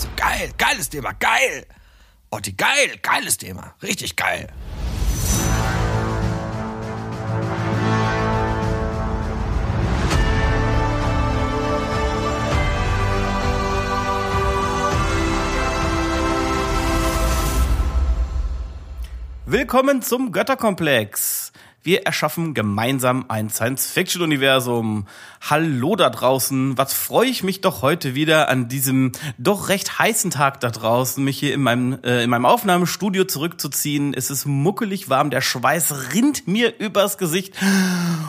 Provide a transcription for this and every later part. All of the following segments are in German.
So geil, geiles Thema, geil. Otti, geil, geiles Thema, richtig geil. Willkommen zum Götterkomplex. Wir erschaffen gemeinsam ein Science-Fiction-Universum. Hallo da draußen. Was freue ich mich doch heute wieder an diesem doch recht heißen Tag da draußen, mich hier in meinem, äh, in meinem Aufnahmestudio zurückzuziehen. Es ist muckelig warm, der Schweiß rinnt mir übers Gesicht.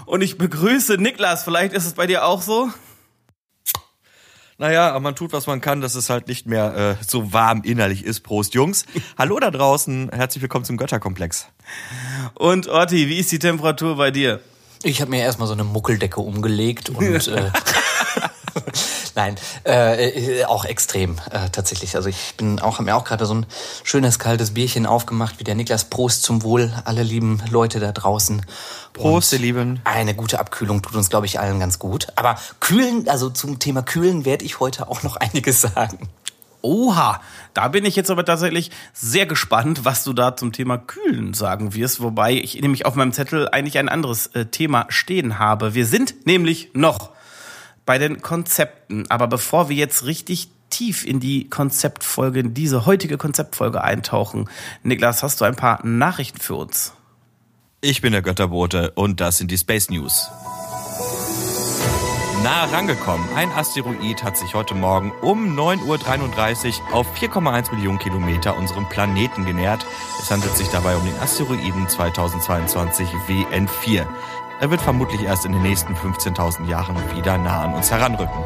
Und ich begrüße Niklas. Vielleicht ist es bei dir auch so? Naja, aber man tut, was man kann, dass es halt nicht mehr äh, so warm innerlich ist. Prost, Jungs. Hallo da draußen. Herzlich willkommen zum Götterkomplex. Und Orti, wie ist die Temperatur bei dir? Ich habe mir erstmal so eine Muckeldecke umgelegt und äh, Nein, äh, auch extrem äh, tatsächlich. Also ich bin auch, habe mir auch gerade so ein schönes kaltes Bierchen aufgemacht, wie der Niklas. Prost zum Wohl, alle lieben Leute da draußen. Prost, ihr Lieben. Eine gute Abkühlung tut uns, glaube ich, allen ganz gut. Aber kühlen, also zum Thema Kühlen werde ich heute auch noch einiges sagen. Oha, da bin ich jetzt aber tatsächlich sehr gespannt, was du da zum Thema Kühlen sagen wirst, wobei ich nämlich auf meinem Zettel eigentlich ein anderes äh, Thema stehen habe. Wir sind nämlich noch bei den Konzepten, aber bevor wir jetzt richtig tief in die Konzeptfolge, in diese heutige Konzeptfolge eintauchen, Niklas, hast du ein paar Nachrichten für uns? Ich bin der Götterbote und das sind die Space News. Nah herangekommen. Ein Asteroid hat sich heute Morgen um 9.33 Uhr auf 4,1 Millionen Kilometer unserem Planeten genähert. Es handelt sich dabei um den Asteroiden 2022 WN4. Er wird vermutlich erst in den nächsten 15.000 Jahren wieder nah an uns heranrücken.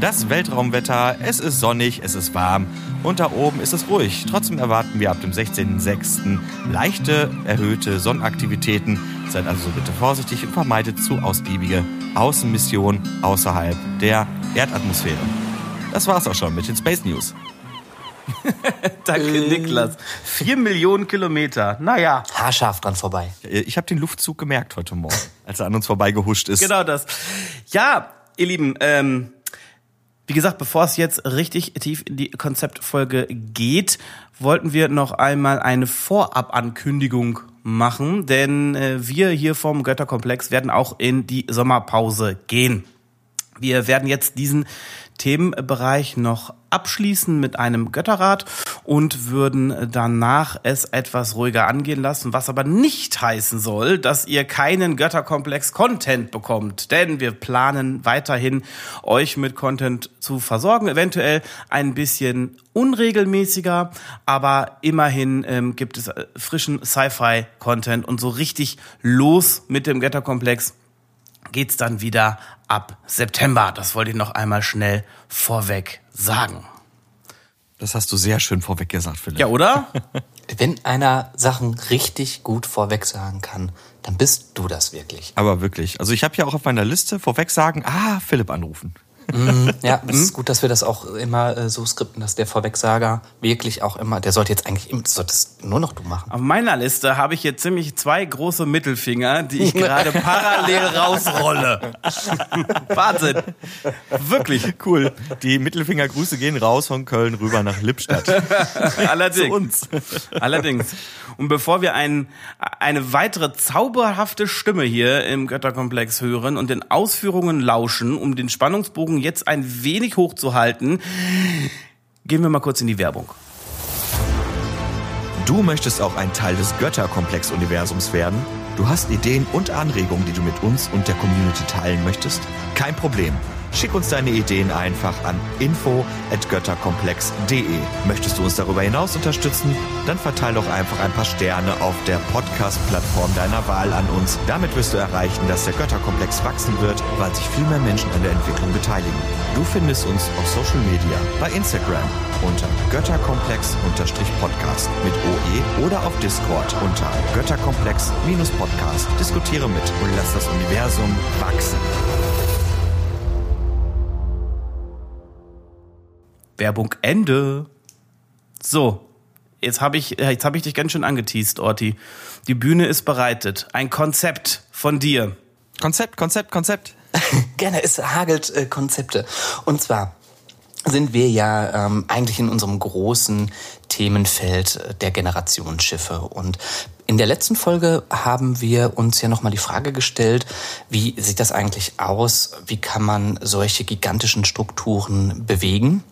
Das Weltraumwetter, es ist sonnig, es ist warm und da oben ist es ruhig. Trotzdem erwarten wir ab dem 16.06. leichte, erhöhte Sonnenaktivitäten. Seid also bitte vorsichtig und vermeidet zu ausgiebige Außenmissionen außerhalb der Erdatmosphäre. Das war's auch schon mit den Space News. Danke, äh. Niklas. Vier Millionen Kilometer. Naja. Haarscharf dran vorbei. Ich habe den Luftzug gemerkt heute Morgen, als er an uns vorbeigehuscht ist. Genau das. Ja, ihr Lieben, ähm, wie gesagt, bevor es jetzt richtig tief in die Konzeptfolge geht, wollten wir noch einmal eine Vorabankündigung machen, denn äh, wir hier vom Götterkomplex werden auch in die Sommerpause gehen. Wir werden jetzt diesen Themenbereich noch abschließen mit einem Götterrat und würden danach es etwas ruhiger angehen lassen, was aber nicht heißen soll, dass ihr keinen Götterkomplex Content bekommt, denn wir planen weiterhin euch mit Content zu versorgen, eventuell ein bisschen unregelmäßiger, aber immerhin ähm, gibt es äh, frischen Sci-Fi Content und so richtig los mit dem Götterkomplex geht's dann wieder ab September. Das wollte ich noch einmal schnell vorweg sagen. Das hast du sehr schön vorweg gesagt, Philipp. Ja, oder? Wenn einer Sachen richtig gut vorweg sagen kann, dann bist du das wirklich. Aber wirklich. Also ich habe ja auch auf meiner Liste vorweg sagen, ah, Philipp anrufen. Mm, ja, es ist gut, dass wir das auch immer äh, so skripten, dass der Vorwegsager wirklich auch immer, der sollte jetzt eigentlich, das solltest nur noch du machen. Auf meiner Liste habe ich jetzt ziemlich zwei große Mittelfinger, die ich gerade parallel rausrolle. Wahnsinn. Wirklich. Cool. Die Mittelfingergrüße gehen raus von Köln rüber nach Lippstadt. Allerdings. Zu uns. Allerdings. Und bevor wir ein, eine weitere zauberhafte Stimme hier im Götterkomplex hören und den Ausführungen lauschen, um den Spannungsbogen jetzt ein wenig hochzuhalten, gehen wir mal kurz in die Werbung. Du möchtest auch ein Teil des Götterkomplex-Universums werden? Du hast Ideen und Anregungen, die du mit uns und der Community teilen möchtest? Kein Problem. Schick uns deine Ideen einfach an info@götterkomplex.de. Möchtest du uns darüber hinaus unterstützen? Dann verteile doch einfach ein paar Sterne auf der Podcast-Plattform deiner Wahl an uns. Damit wirst du erreichen, dass der Götterkomplex wachsen wird, weil sich viel mehr Menschen an der Entwicklung beteiligen. Du findest uns auf Social Media, bei Instagram unter Götterkomplex-Podcast mit OE oder auf Discord unter Götterkomplex-Podcast. Diskutiere mit und lass das Universum wachsen. Werbung Ende. So, jetzt habe ich, jetzt habe ich dich ganz schön angeteased, Orti. Die Bühne ist bereitet. Ein Konzept von dir. Konzept, Konzept, Konzept. Gerne, es hagelt äh, Konzepte. Und zwar sind wir ja ähm, eigentlich in unserem großen Themenfeld der Generationsschiffe. Und in der letzten Folge haben wir uns ja nochmal die Frage gestellt, wie sieht das eigentlich aus? Wie kann man solche gigantischen Strukturen bewegen?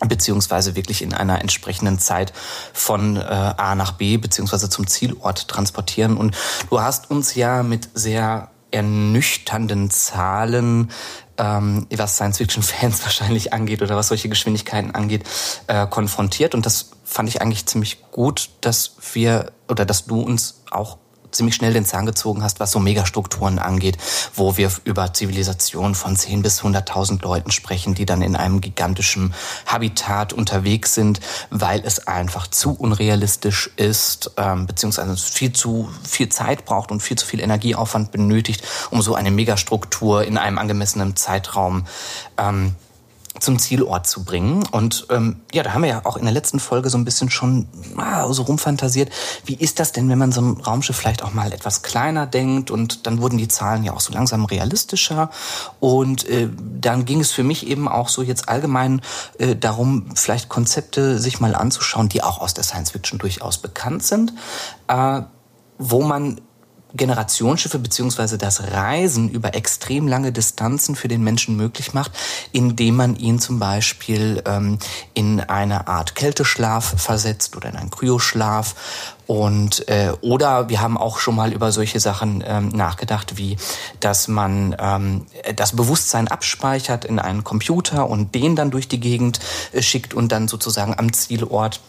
Beziehungsweise wirklich in einer entsprechenden Zeit von äh, A nach B beziehungsweise zum Zielort transportieren. Und du hast uns ja mit sehr ernüchternden Zahlen ähm, was Science-Fiction-Fans wahrscheinlich angeht oder was solche Geschwindigkeiten angeht, äh, konfrontiert. Und das fand ich eigentlich ziemlich gut, dass wir oder dass du uns auch ziemlich schnell den Zahn gezogen hast, was so Megastrukturen angeht, wo wir über Zivilisationen von 10 bis 100.000 Leuten sprechen, die dann in einem gigantischen Habitat unterwegs sind, weil es einfach zu unrealistisch ist, ähm, beziehungsweise viel zu viel Zeit braucht und viel zu viel Energieaufwand benötigt, um so eine Megastruktur in einem angemessenen Zeitraum ähm, zum Zielort zu bringen. Und ähm, ja, da haben wir ja auch in der letzten Folge so ein bisschen schon ah, so rumfantasiert. Wie ist das denn, wenn man so ein Raumschiff vielleicht auch mal etwas kleiner denkt? Und dann wurden die Zahlen ja auch so langsam realistischer. Und äh, dann ging es für mich eben auch so jetzt allgemein äh, darum, vielleicht Konzepte sich mal anzuschauen, die auch aus der Science Fiction durchaus bekannt sind, äh, wo man Generationsschiffe beziehungsweise das Reisen über extrem lange Distanzen für den Menschen möglich macht, indem man ihn zum Beispiel ähm, in eine Art Kälteschlaf versetzt oder in einen Kryoschlaf. Und äh, oder wir haben auch schon mal über solche Sachen ähm, nachgedacht, wie dass man ähm, das Bewusstsein abspeichert in einen Computer und den dann durch die Gegend äh, schickt und dann sozusagen am Zielort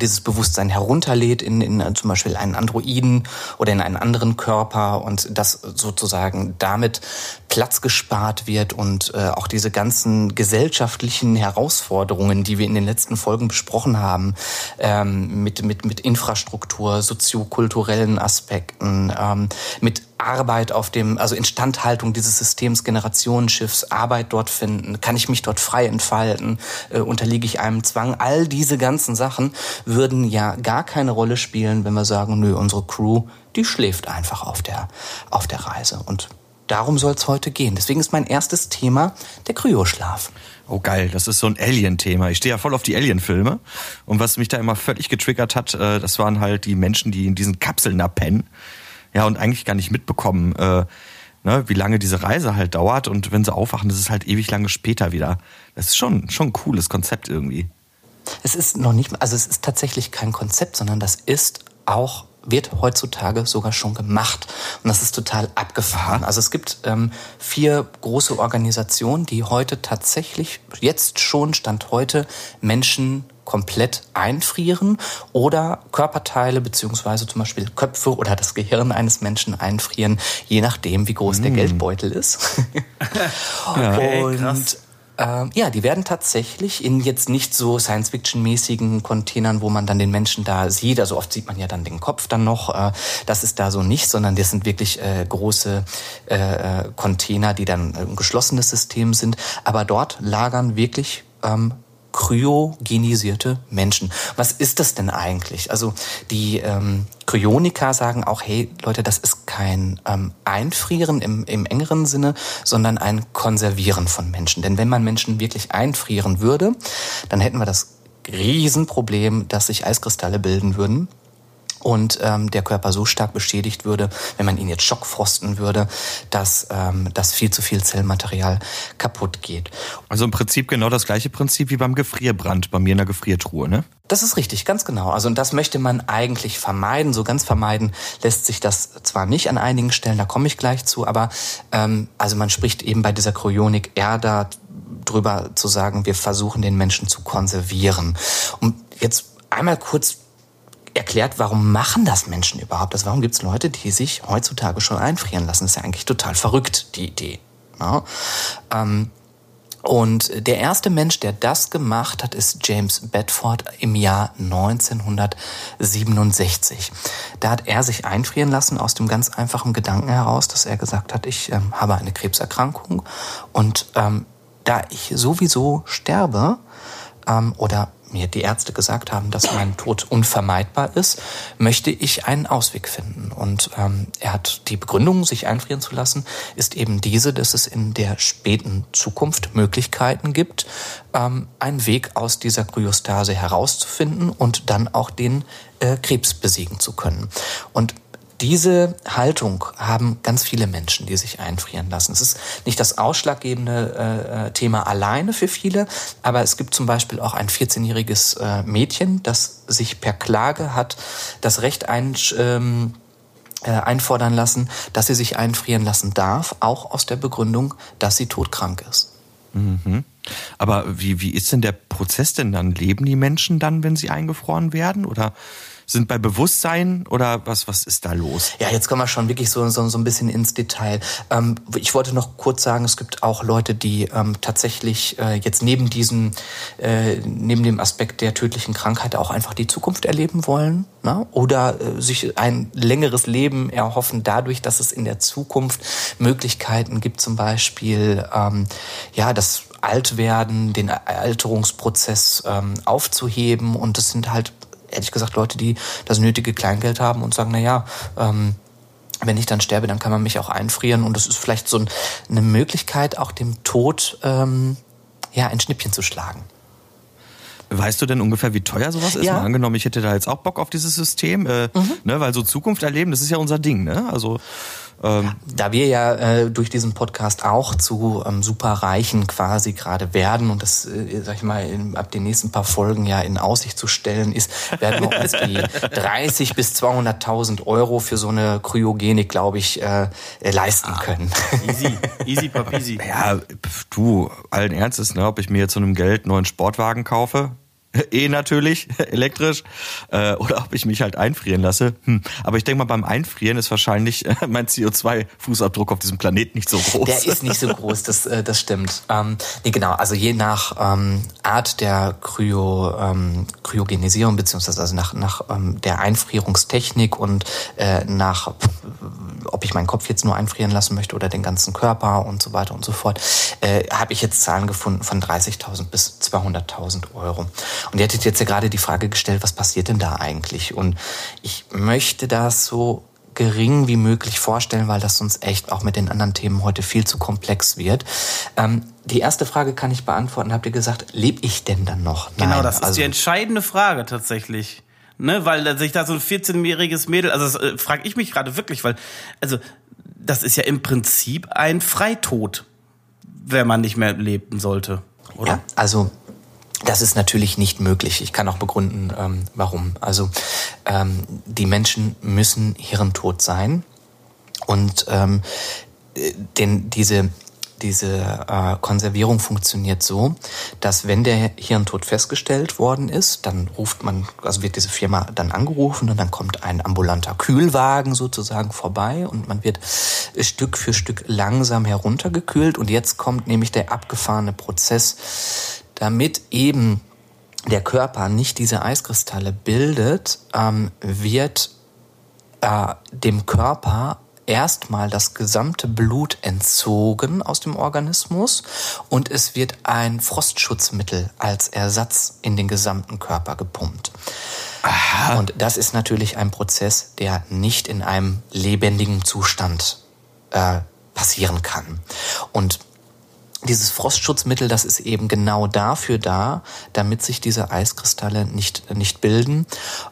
dieses Bewusstsein herunterlädt in, in äh, zum Beispiel einen Androiden oder in einen anderen Körper und dass sozusagen damit Platz gespart wird und äh, auch diese ganzen gesellschaftlichen Herausforderungen, die wir in den letzten Folgen besprochen haben, ähm, mit, mit, mit Infrastruktur, soziokulturellen Aspekten, ähm, mit Arbeit auf dem, also Instandhaltung dieses Systems Generationenschiffs, Arbeit dort finden, kann ich mich dort frei entfalten, äh, unterliege ich einem Zwang. All diese ganzen Sachen würden ja gar keine Rolle spielen, wenn wir sagen, nö, unsere Crew, die schläft einfach auf der, auf der Reise. Und darum soll es heute gehen. Deswegen ist mein erstes Thema der Kryoschlaf. Oh geil, das ist so ein Alien-Thema. Ich stehe ja voll auf die Alien-Filme. Und was mich da immer völlig getriggert hat, äh, das waren halt die Menschen, die in diesen Kapseln da pennen ja, und eigentlich gar nicht mitbekommen, äh, ne, wie lange diese Reise halt dauert. Und wenn sie aufwachen, das ist halt ewig lange später wieder. Das ist schon, schon ein cooles Konzept irgendwie. Es ist noch nicht, also es ist tatsächlich kein Konzept, sondern das ist auch wird heutzutage sogar schon gemacht. Und das ist total abgefahren. Also es gibt ähm, vier große Organisationen, die heute tatsächlich, jetzt schon, Stand heute, Menschen komplett einfrieren oder Körperteile beziehungsweise zum Beispiel Köpfe oder das Gehirn eines Menschen einfrieren, je nachdem, wie groß mm. der Geldbeutel ist. okay, Und krass. Ähm, ja, die werden tatsächlich in jetzt nicht so Science-Fiction-mäßigen Containern, wo man dann den Menschen da sieht. Also oft sieht man ja dann den Kopf dann noch. Äh, das ist da so nicht, sondern das sind wirklich äh, große äh, äh Container, die dann ein geschlossenes System sind. Aber dort lagern wirklich ähm, kryogenisierte Menschen. Was ist das denn eigentlich? Also die ähm, Kryoniker sagen auch, hey Leute, das ist kein ähm, Einfrieren im, im engeren Sinne, sondern ein Konservieren von Menschen. Denn wenn man Menschen wirklich einfrieren würde, dann hätten wir das Riesenproblem, dass sich Eiskristalle bilden würden und ähm, der Körper so stark beschädigt würde, wenn man ihn jetzt schockfrosten würde, dass, ähm, dass viel zu viel Zellmaterial kaputt geht. Also im Prinzip genau das gleiche Prinzip wie beim Gefrierbrand bei mir in der Gefriertruhe, ne? Das ist richtig, ganz genau. Also und das möchte man eigentlich vermeiden. So ganz vermeiden lässt sich das zwar nicht an einigen Stellen, da komme ich gleich zu, aber ähm, also man spricht eben bei dieser Kryonik eher da drüber zu sagen, wir versuchen den Menschen zu konservieren. Und jetzt einmal kurz erklärt, warum machen das Menschen überhaupt? Also warum gibt es Leute, die sich heutzutage schon einfrieren lassen? Das ist ja eigentlich total verrückt, die Idee. Ja? Ähm, und der erste Mensch, der das gemacht hat, ist James Bedford im Jahr 1967. Da hat er sich einfrieren lassen aus dem ganz einfachen Gedanken heraus, dass er gesagt hat, ich ähm, habe eine Krebserkrankung und ähm, da ich sowieso sterbe, ähm, oder mir die Ärzte gesagt haben, dass mein Tod unvermeidbar ist, möchte ich einen Ausweg finden. Und ähm, er hat die Begründung, sich einfrieren zu lassen, ist eben diese, dass es in der späten Zukunft Möglichkeiten gibt, ähm, einen Weg aus dieser Kryostase herauszufinden und dann auch den äh, Krebs besiegen zu können. Und diese Haltung haben ganz viele Menschen, die sich einfrieren lassen. Es ist nicht das ausschlaggebende äh, Thema alleine für viele, aber es gibt zum Beispiel auch ein 14-jähriges äh, Mädchen, das sich per Klage hat das Recht ein, ähm, äh, einfordern lassen, dass sie sich einfrieren lassen darf, auch aus der Begründung, dass sie todkrank ist. Mhm. Aber wie, wie ist denn der Prozess denn dann? Leben die Menschen dann, wenn sie eingefroren werden? Oder sind bei Bewusstsein oder was, was ist da los? Ja, jetzt kommen wir schon wirklich so, so, so ein bisschen ins Detail. Ähm, ich wollte noch kurz sagen, es gibt auch Leute, die ähm, tatsächlich äh, jetzt neben diesem, äh, neben dem Aspekt der tödlichen Krankheit auch einfach die Zukunft erleben wollen ne? oder äh, sich ein längeres Leben erhoffen dadurch, dass es in der Zukunft Möglichkeiten gibt, zum Beispiel ähm, ja das Altwerden, den Alterungsprozess ähm, aufzuheben und das sind halt ehrlich gesagt Leute, die das nötige Kleingeld haben und sagen, na ja, ähm, wenn ich dann sterbe, dann kann man mich auch einfrieren und das ist vielleicht so eine Möglichkeit, auch dem Tod ähm, ja ein Schnippchen zu schlagen. Weißt du denn ungefähr, wie teuer sowas ist? Ja. Mal angenommen, ich hätte da jetzt auch Bock auf dieses System, äh, mhm. ne, weil so Zukunft erleben, das ist ja unser Ding, ne? Also ähm, da wir ja äh, durch diesen Podcast auch zu ähm, Superreichen quasi gerade werden und das, äh, sag ich mal, in, ab den nächsten paar Folgen ja in Aussicht zu stellen ist, werden wir uns die 30 bis 200.000 Euro für so eine Kryogenik, glaube ich, äh, äh, leisten ah, können. Easy, easy, pap, easy. Ja, du, allen Ernstes, ne, ob ich mir jetzt zu einem Geld einen neuen Sportwagen kaufe, eh natürlich, elektrisch, äh, oder ob ich mich halt einfrieren lasse. Hm. Aber ich denke mal, beim Einfrieren ist wahrscheinlich äh, mein CO2-Fußabdruck auf diesem Planeten nicht so groß. Der ist nicht so groß, das, äh, das stimmt. Ähm, nee, genau, also je nach ähm, Art der Kryo, ähm, Kryogenisierung, beziehungsweise also nach, nach ähm, der Einfrierungstechnik und äh, nach, ob ich meinen Kopf jetzt nur einfrieren lassen möchte oder den ganzen Körper und so weiter und so fort, äh, habe ich jetzt Zahlen gefunden von 30.000 bis 200.000 Euro. Und ihr hättet jetzt ja gerade die Frage gestellt, was passiert denn da eigentlich? Und ich möchte das so gering wie möglich vorstellen, weil das sonst echt auch mit den anderen Themen heute viel zu komplex wird. Ähm, die erste Frage kann ich beantworten. Habt ihr gesagt, lebe ich denn dann noch? Genau, Nein, genau, das ist also, die entscheidende Frage tatsächlich. Ne, weil sich da so ein 14-jähriges Mädel, also das äh, frage ich mich gerade wirklich, weil, also das ist ja im Prinzip ein Freitod, wenn man nicht mehr leben sollte, oder? Ja, also das ist natürlich nicht möglich. Ich kann auch begründen, ähm, warum. Also ähm, die Menschen müssen hirntot sein und ähm, denn diese diese äh, Konservierung funktioniert so, dass wenn der Hirntod festgestellt worden ist, dann ruft man, also wird diese Firma dann angerufen und dann kommt ein ambulanter Kühlwagen sozusagen vorbei und man wird Stück für Stück langsam heruntergekühlt und jetzt kommt nämlich der abgefahrene Prozess damit eben der Körper nicht diese Eiskristalle bildet, ähm, wird äh, dem Körper erstmal das gesamte Blut entzogen aus dem Organismus und es wird ein Frostschutzmittel als Ersatz in den gesamten Körper gepumpt. Aha. Und das ist natürlich ein Prozess, der nicht in einem lebendigen Zustand äh, passieren kann. Und dieses Frostschutzmittel, das ist eben genau dafür da, damit sich diese Eiskristalle nicht nicht bilden.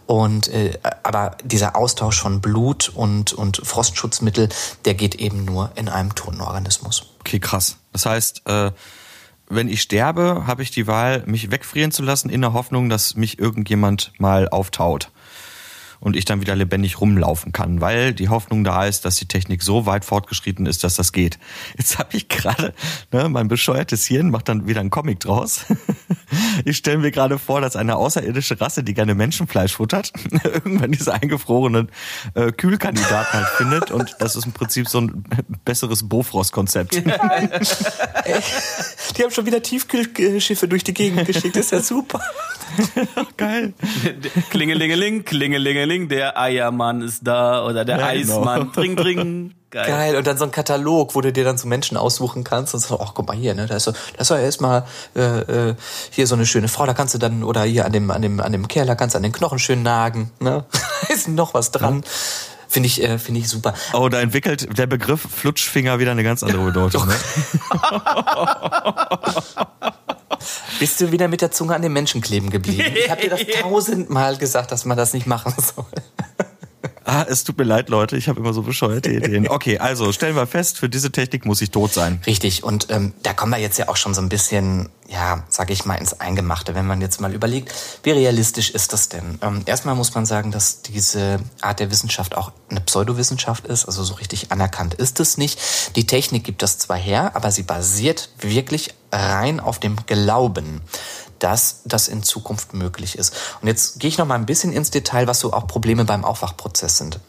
Und äh, aber dieser Austausch von Blut und und Frostschutzmittel, der geht eben nur in einem toten Organismus. Okay, krass. Das heißt, äh, wenn ich sterbe, habe ich die Wahl, mich wegfrieren zu lassen, in der Hoffnung, dass mich irgendjemand mal auftaut und ich dann wieder lebendig rumlaufen kann, weil die Hoffnung da ist, dass die Technik so weit fortgeschritten ist, dass das geht. Jetzt habe ich gerade, ne, mein bescheuertes Hirn macht dann wieder einen Comic draus. Ich stelle mir gerade vor, dass eine außerirdische Rasse, die gerne Menschenfleisch futtert, irgendwann diese eingefrorenen äh, Kühlkandidaten halt findet und das ist im Prinzip so ein besseres Bofrost-Konzept. die haben schon wieder Tiefkühlschiffe durch die Gegend geschickt, das ist ja super. Geil. Klingelingeling, klingelingeling, der Eiermann ist da oder der ja, genau. Eismann. Genau. Dring, dring. Geil. Geil. Und dann so ein Katalog, wo du dir dann so Menschen aussuchen kannst und so, ach guck mal hier, ne, da ist so, da ist ja erstmal äh, äh, hier so eine schöne Frau, da kannst du dann, oder hier an dem, an dem, an dem Kerl, da kannst du an den Knochen schön nagen, ne? ist noch was dran. Ja. Finde ich, äh, finde ich super. Oh, da entwickelt der Begriff Flutschfinger wieder eine ganz andere Bedeutung. Ne? Bist du wieder mit der Zunge an den Menschen kleben geblieben? Ich habe dir das tausendmal gesagt, dass man das nicht machen soll. Ah, es tut mir leid, Leute, ich habe immer so bescheuerte Ideen. Okay, also stellen wir fest, für diese Technik muss ich tot sein. Richtig, und ähm, da kommen wir jetzt ja auch schon so ein bisschen, ja, sage ich mal, ins Eingemachte, wenn man jetzt mal überlegt, wie realistisch ist das denn? Ähm, erstmal muss man sagen, dass diese Art der Wissenschaft auch eine Pseudowissenschaft ist, also so richtig anerkannt ist es nicht. Die Technik gibt das zwar her, aber sie basiert wirklich rein auf dem Glauben dass das in Zukunft möglich ist. Und jetzt gehe ich noch mal ein bisschen ins Detail, was so auch Probleme beim Aufwachprozess sind.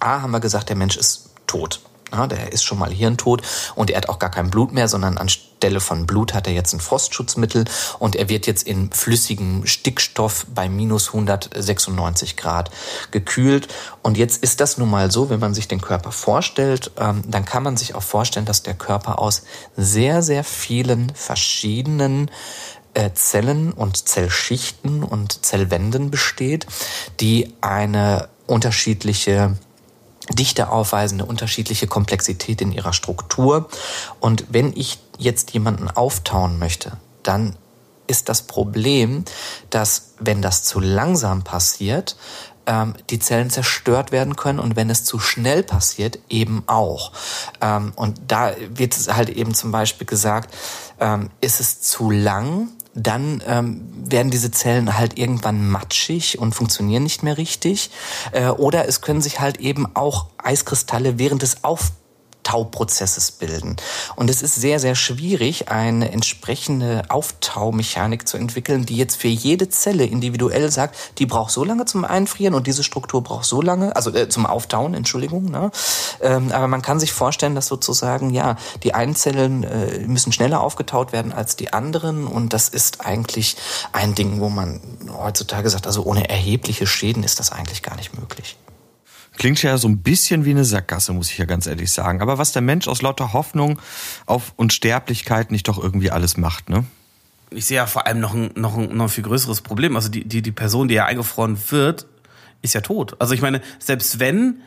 A, haben wir gesagt, der Mensch ist tot. Ja, der ist schon mal hirntot und er hat auch gar kein Blut mehr, sondern anstelle von Blut hat er jetzt ein Frostschutzmittel und er wird jetzt in flüssigem Stickstoff bei minus 196 Grad gekühlt. Und jetzt ist das nun mal so, wenn man sich den Körper vorstellt, ähm, dann kann man sich auch vorstellen, dass der Körper aus sehr, sehr vielen verschiedenen äh, Zellen und Zellschichten und Zellwänden besteht, die eine unterschiedliche Dichte aufweisen, eine unterschiedliche Komplexität in ihrer Struktur. Und wenn ich jetzt jemanden auftauen möchte, dann ist das Problem, dass wenn das zu langsam passiert, ähm, die Zellen zerstört werden können und wenn es zu schnell passiert, eben auch. Ähm, und da wird halt eben zum Beispiel gesagt, ähm, ist es zu lang, dann ähm, werden diese Zellen halt irgendwann matschig und funktionieren nicht mehr richtig. Äh, oder es können sich halt eben auch Eiskristalle während des Aufbaus Auftauprozesses bilden. Und es ist sehr, sehr schwierig, eine entsprechende Auftaumechanik zu entwickeln, die jetzt für jede Zelle individuell sagt, die braucht so lange zum Einfrieren und diese Struktur braucht so lange, also äh, zum Auftauen, Entschuldigung. Ne? Ähm, aber man kann sich vorstellen, dass sozusagen, ja, die einen Zellen äh, müssen schneller aufgetaut werden als die anderen und das ist eigentlich ein Ding, wo man heutzutage sagt, also ohne erhebliche Schäden ist das eigentlich gar nicht möglich. Klingt ja so ein bisschen wie eine Sackgasse, muss ich ja ganz ehrlich sagen. Aber was der Mensch aus lauter Hoffnung auf Unsterblichkeit nicht doch irgendwie alles macht, ne? Ich sehe ja vor allem noch ein, noch ein, noch ein viel größeres Problem. Also die, die, die Person, die ja eingefroren wird, ist ja tot. Also ich meine, selbst wenn,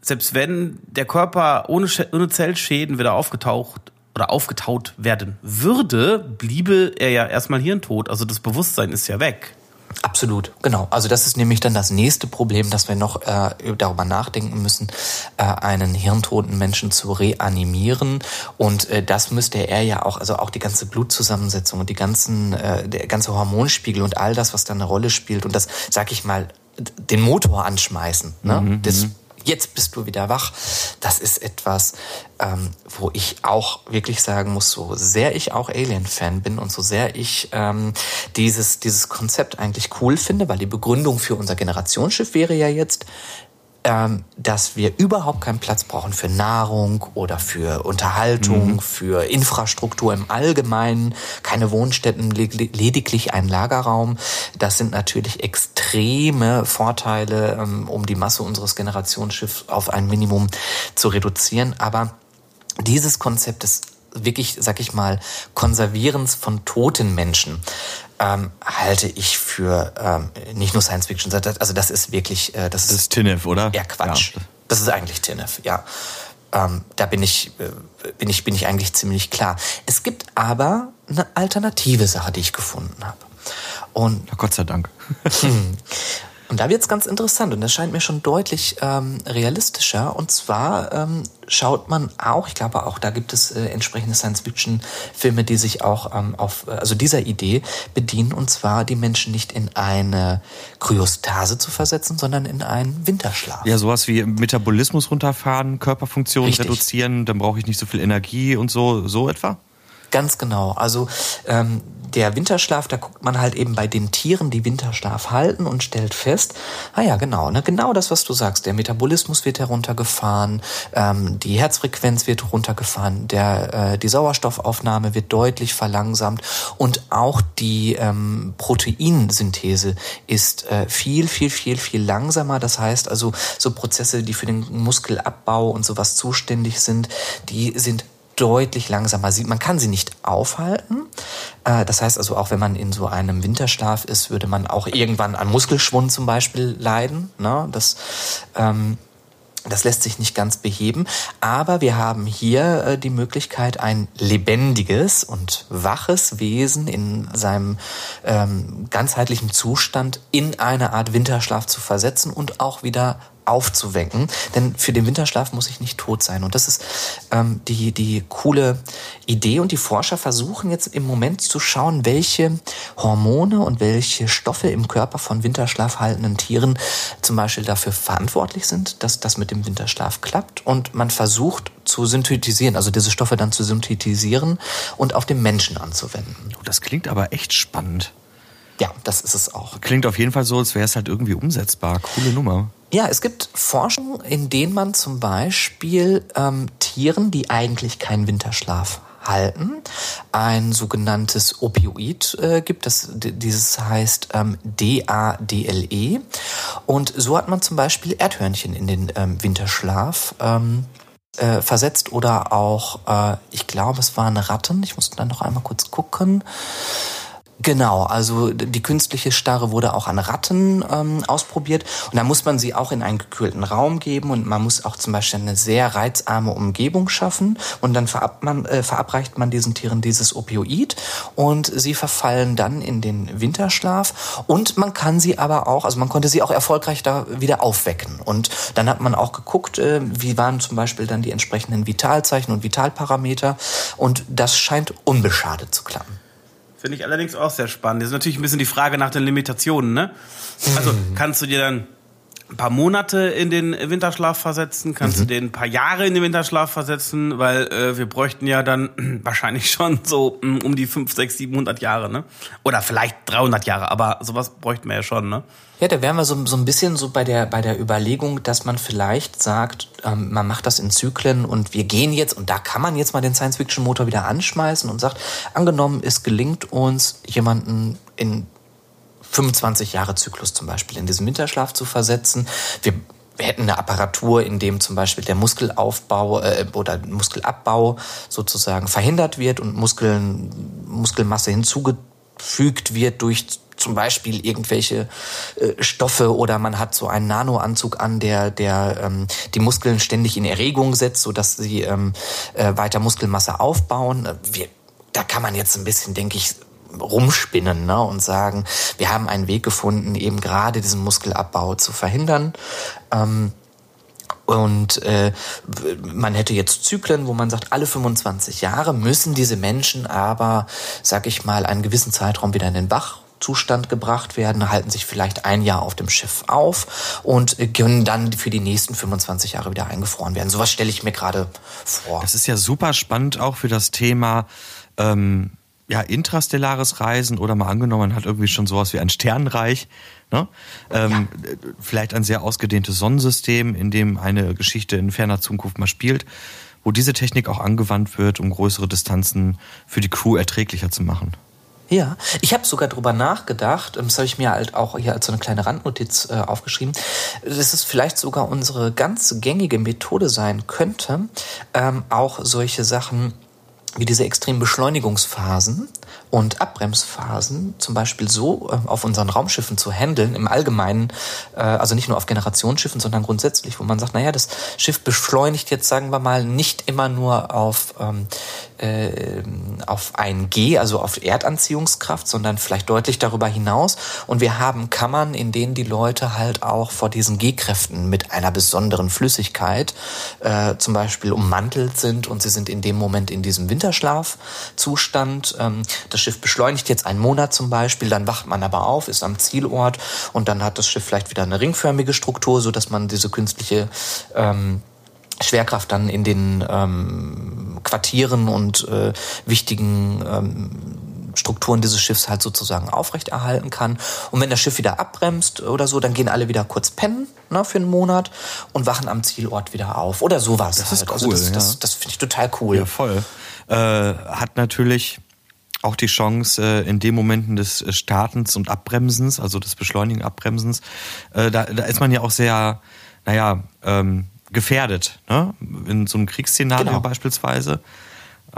selbst wenn der Körper ohne, ohne Zellschäden wieder aufgetaucht oder aufgetaut werden würde, bliebe er ja erstmal hirntot. Also das Bewusstsein ist ja weg. Absolut, genau. Also das ist nämlich dann das nächste Problem, dass wir noch äh, darüber nachdenken müssen, äh, einen hirntoten Menschen zu reanimieren. Und äh, das müsste er ja auch, also auch die ganze Blutzusammensetzung und die ganzen, äh, der ganze Hormonspiegel und all das, was da eine Rolle spielt und das, sag ich mal, den Motor anschmeißen. Ne? Mhm. Das mhm jetzt bist du wieder wach. Das ist etwas, ähm, wo ich auch wirklich sagen muss, so sehr ich auch Alien-Fan bin und so sehr ich ähm, dieses, dieses Konzept eigentlich cool finde, weil die Begründung für unser Generationsschiff wäre ja jetzt, dass wir überhaupt keinen Platz brauchen für Nahrung oder für Unterhaltung, mhm. für Infrastruktur im Allgemeinen, keine Wohnstätten, lediglich ein Lagerraum. Das sind natürlich extreme Vorteile, ähm, um die Masse unseres Generationsschiffs auf ein Minimum zu reduzieren. Aber dieses Konzept des wirklich, sag ich mal, Konservierens von toten Menschen ähm, halte ich für ähm, nicht nur Science Fiction, also das ist wirklich, äh, das, das ist Tinnef, oder? Ja, Quatsch. Ja. Das ist eigentlich Tinnef, ja. Ähm, da bin ich, äh, bin ich, bin ich eigentlich ziemlich klar. Es gibt aber eine alternative Sache, die ich gefunden habe. Und ja, Gott sei Dank. Und da wird's ganz interessant und das scheint mir schon deutlich ähm, realistischer. Und zwar ähm, schaut man auch, ich glaube auch, da gibt es äh, entsprechende Science-Fiction-Filme, die sich auch ähm, auf also dieser Idee bedienen, und zwar die Menschen nicht in eine Kryostase zu versetzen, sondern in einen Winterschlaf. Ja, sowas wie Metabolismus runterfahren, Körperfunktion Richtig. reduzieren, dann brauche ich nicht so viel Energie und so, so etwa? Ganz genau. Also ähm, der Winterschlaf, da guckt man halt eben bei den Tieren, die Winterschlaf halten und stellt fest, ah ja, genau, ne, genau das, was du sagst. Der Metabolismus wird heruntergefahren, ähm, die Herzfrequenz wird runtergefahren, der, äh, die Sauerstoffaufnahme wird deutlich verlangsamt und auch die ähm, Proteinsynthese ist äh, viel, viel, viel, viel langsamer. Das heißt also, so Prozesse, die für den Muskelabbau und sowas zuständig sind, die sind deutlich langsamer. Man kann sie nicht aufhalten. Äh, das heißt also, auch wenn man in so einem Winterschlaf ist, würde man auch irgendwann an Muskelschwund zum Beispiel leiden. Ne? Das, ähm, das lässt sich nicht ganz beheben, aber wir haben hier äh, die Möglichkeit, ein lebendiges und waches Wesen in seinem ähm, ganzheitlichen Zustand in eine Art Winterschlaf zu versetzen und auch wieder aufzuwecken. Denn für den Winterschlaf muss ich nicht tot sein. Und das ist ähm, die, die coole Idee. Und die Forscher versuchen jetzt im Moment zu schauen, welche Hormone und welche Stoffe im Körper von Winterschlaf haltenden Tieren zum Beispiel dafür verantwortlich sind, dass das mit dem Winterschlaf klappt. Und man versucht zu synthetisieren, also diese Stoffe dann zu synthetisieren und auf den Menschen anzuwenden. Oh, das klingt aber echt spannend. Ja, das ist es auch. Klingt auf jeden Fall so, als wäre es halt irgendwie umsetzbar. Coole Nummer. Ja, es gibt Forschung, in denen man zum Beispiel ähm, Tieren, die eigentlich keinen Winterschlaf halten, ein sogenanntes Opioid äh, gibt. Das, dieses heißt ähm, DADLE. Und so hat man zum Beispiel Erdhörnchen in den ähm, Winterschlaf ähm, äh, versetzt oder auch, äh, ich glaube, es waren Ratten. Ich musste dann noch einmal kurz gucken. Genau, also die künstliche Starre wurde auch an Ratten ähm, ausprobiert. Und da muss man sie auch in einen gekühlten Raum geben. Und man muss auch zum Beispiel eine sehr reizarme Umgebung schaffen. Und dann verab man, äh, verabreicht man diesen Tieren dieses Opioid. Und sie verfallen dann in den Winterschlaf. Und man kann sie aber auch, also man konnte sie auch erfolgreich da wieder aufwecken. Und dann hat man auch geguckt, äh, wie waren zum Beispiel dann die entsprechenden Vitalzeichen und Vitalparameter. Und das scheint unbeschadet zu klappen. Finde ich allerdings auch sehr spannend. Das ist natürlich ein bisschen die Frage nach den Limitationen, ne? Also kannst du dir dann ein paar Monate in den Winterschlaf versetzen? Kannst mhm. du den ein paar Jahre in den Winterschlaf versetzen? Weil äh, wir bräuchten ja dann wahrscheinlich schon so mm, um die 5, 6, 700 Jahre, ne? Oder vielleicht 300 Jahre, aber sowas bräuchten wir ja schon, ne? Ja, da wären wir so, so ein bisschen so bei der, bei der Überlegung, dass man vielleicht sagt, ähm, man macht das in Zyklen und wir gehen jetzt, und da kann man jetzt mal den Science-Fiction-Motor wieder anschmeißen und sagt, angenommen, es gelingt uns, jemanden in 25 Jahre Zyklus zum Beispiel in diesen Winterschlaf zu versetzen. Wir hätten eine Apparatur, in dem zum Beispiel der Muskelaufbau äh, oder Muskelabbau sozusagen verhindert wird und Muskeln, Muskelmasse hinzugefügt wird durch zum Beispiel irgendwelche äh, Stoffe oder man hat so einen Nanoanzug an, der, der ähm, die Muskeln ständig in Erregung setzt, sodass sie ähm, äh, weiter Muskelmasse aufbauen. Wir, da kann man jetzt ein bisschen, denke ich, rumspinnen ne, und sagen, wir haben einen Weg gefunden, eben gerade diesen Muskelabbau zu verhindern. Ähm, und äh, man hätte jetzt Zyklen, wo man sagt, alle 25 Jahre müssen diese Menschen aber, sag ich mal, einen gewissen Zeitraum wieder in den Bach Zustand gebracht werden, halten sich vielleicht ein Jahr auf dem Schiff auf und können dann für die nächsten 25 Jahre wieder eingefroren werden. Sowas stelle ich mir gerade vor. Das ist ja super spannend auch für das Thema ähm, ja, intrastellares Reisen oder mal angenommen, man hat irgendwie schon sowas wie ein Sternreich. Ne? Ähm, ja. Vielleicht ein sehr ausgedehntes Sonnensystem, in dem eine Geschichte in ferner Zukunft mal spielt, wo diese Technik auch angewandt wird, um größere Distanzen für die Crew erträglicher zu machen. Ja, ich habe sogar drüber nachgedacht, ähm, das habe ich mir halt auch hier als so eine kleine Randnotiz äh, aufgeschrieben, dass es vielleicht sogar unsere ganz gängige Methode sein könnte, ähm, auch solche Sachen wie diese extremen Beschleunigungsphasen und Abbremsphasen zum Beispiel so äh, auf unseren Raumschiffen zu handeln, im Allgemeinen, äh, also nicht nur auf Generationsschiffen, sondern grundsätzlich, wo man sagt, naja, das Schiff beschleunigt jetzt, sagen wir mal, nicht immer nur auf, ähm, äh, auf ein G, also auf Erdanziehungskraft, sondern vielleicht deutlich darüber hinaus. Und wir haben Kammern, in denen die Leute halt auch vor diesen G-Kräften mit einer besonderen Flüssigkeit äh, zum Beispiel ummantelt sind und sie sind in dem Moment in diesem Winterschlafzustand. Ähm, das Schiff beschleunigt jetzt einen Monat zum Beispiel, dann wacht man aber auf, ist am Zielort und dann hat das Schiff vielleicht wieder eine ringförmige Struktur, so dass man diese künstliche ähm, Schwerkraft dann in den ähm, Quartieren und äh, wichtigen ähm, Strukturen dieses Schiffs halt sozusagen aufrechterhalten kann. Und wenn das Schiff wieder abbremst oder so, dann gehen alle wieder kurz pennen ne, für einen Monat und wachen am Zielort wieder auf oder sowas. Das halt. ist cool, also das, ja. das, das finde ich total cool. Ja, voll. Äh, hat natürlich auch die Chance, äh, in den Momenten des äh, Startens und Abbremsens, also des Beschleunigen, Abbremsens, äh, da, da ist man ja auch sehr, naja, ähm, gefährdet, ne? In so einem Kriegsszenario Genau. beispielsweise.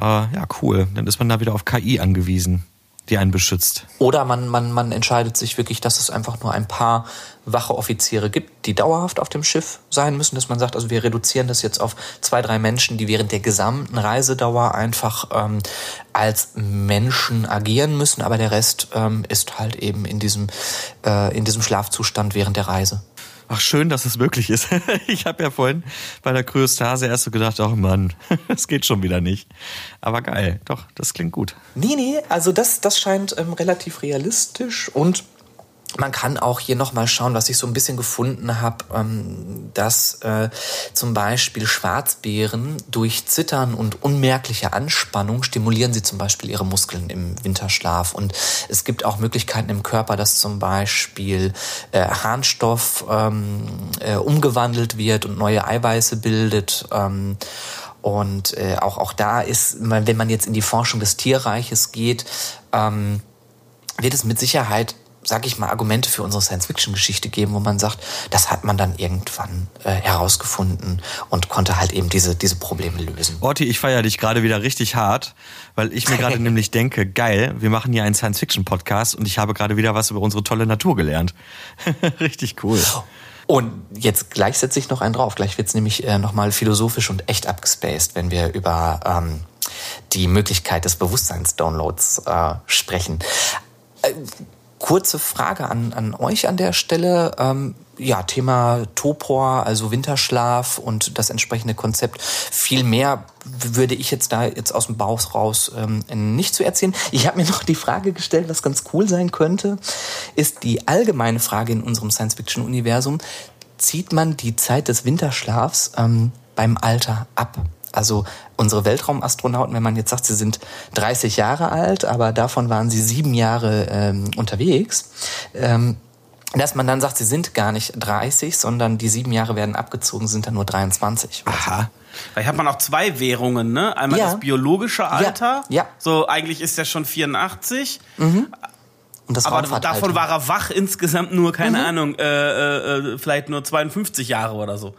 Äh, ja, cool. Dann ist man da wieder auf KI angewiesen, die einen beschützt. Oder man, man, man entscheidet sich wirklich, dass es einfach nur ein paar wache Offiziere gibt, die dauerhaft auf dem Schiff sein müssen, dass man sagt, also wir reduzieren das jetzt auf zwei, drei Menschen, die während der gesamten Reisedauer einfach ähm, als Menschen agieren müssen, aber der Rest ähm, ist halt eben in diesem, äh, in diesem Schlafzustand während der Reise. Ach, schön, dass es möglich ist. Ich habe ja vorhin bei der Kryostase erst so gedacht, oh Mann, es geht schon wieder nicht. Aber geil, doch, das klingt gut. Nee, nee, also das, das scheint ähm, relativ realistisch und man kann auch hier nochmal schauen, was ich so ein bisschen gefunden habe, ähm, dass äh, zum Beispiel Schwarzbären durch Zittern und unmerkliche Anspannung stimulieren sie zum Beispiel ihre Muskeln im Winterschlaf. Und es gibt auch Möglichkeiten im Körper, dass zum Beispiel äh, Harnstoff ähm, äh, umgewandelt wird und neue Eiweiße bildet. Ähm, und äh, auch, auch da ist, wenn man jetzt in die Forschung des Tierreiches geht, ähm, wird es mit Sicherheit, sag ich mal, Argumente für unsere Science-Fiction-Geschichte geben, wo man sagt, das hat man dann irgendwann äh, herausgefunden und konnte halt eben diese, diese Probleme lösen. Orti, ich feiere dich gerade wieder richtig hart, weil ich mir gerade nämlich denke, geil, wir machen hier einen Science-Fiction-Podcast und ich habe gerade wieder was über unsere tolle Natur gelernt. richtig cool. Und jetzt gleich setze ich noch einen drauf. Gleich wird's nämlich äh, nochmal philosophisch und echt abgespaced, wenn wir über ähm, die Möglichkeit des Bewusstseinsdownloads äh, sprechen. Äh, kurze Frage an, an euch an der Stelle. Ähm, ja, Thema Topor, also Winterschlaf und das entsprechende Konzept. Viel mehr würde ich jetzt da jetzt aus dem Bauch raus ähm, nicht zu erzählen. Ich habe mir noch die Frage gestellt, was ganz cool sein könnte, ist die allgemeine Frage in unserem Science-Fiction-Universum. Zieht man die Zeit des Winterschlafs ähm, beim Alter ab? Also unsere Weltraumastronauten, wenn man jetzt sagt, sie sind 30 Jahre alt, aber davon waren sie sieben Jahre ähm, unterwegs, ähm, dass man dann sagt, sie sind gar nicht 30, sondern die sieben Jahre werden abgezogen, sind dann nur 23. Aha. Vielleicht hat man auch zwei Währungen, ne? Einmal Ja. das biologische Alter. ja. So, eigentlich ist er schon 84. Und das Aber davon war er wach insgesamt nur, keine Ahnung, äh, äh, äh, vielleicht nur 52 Jahre oder so.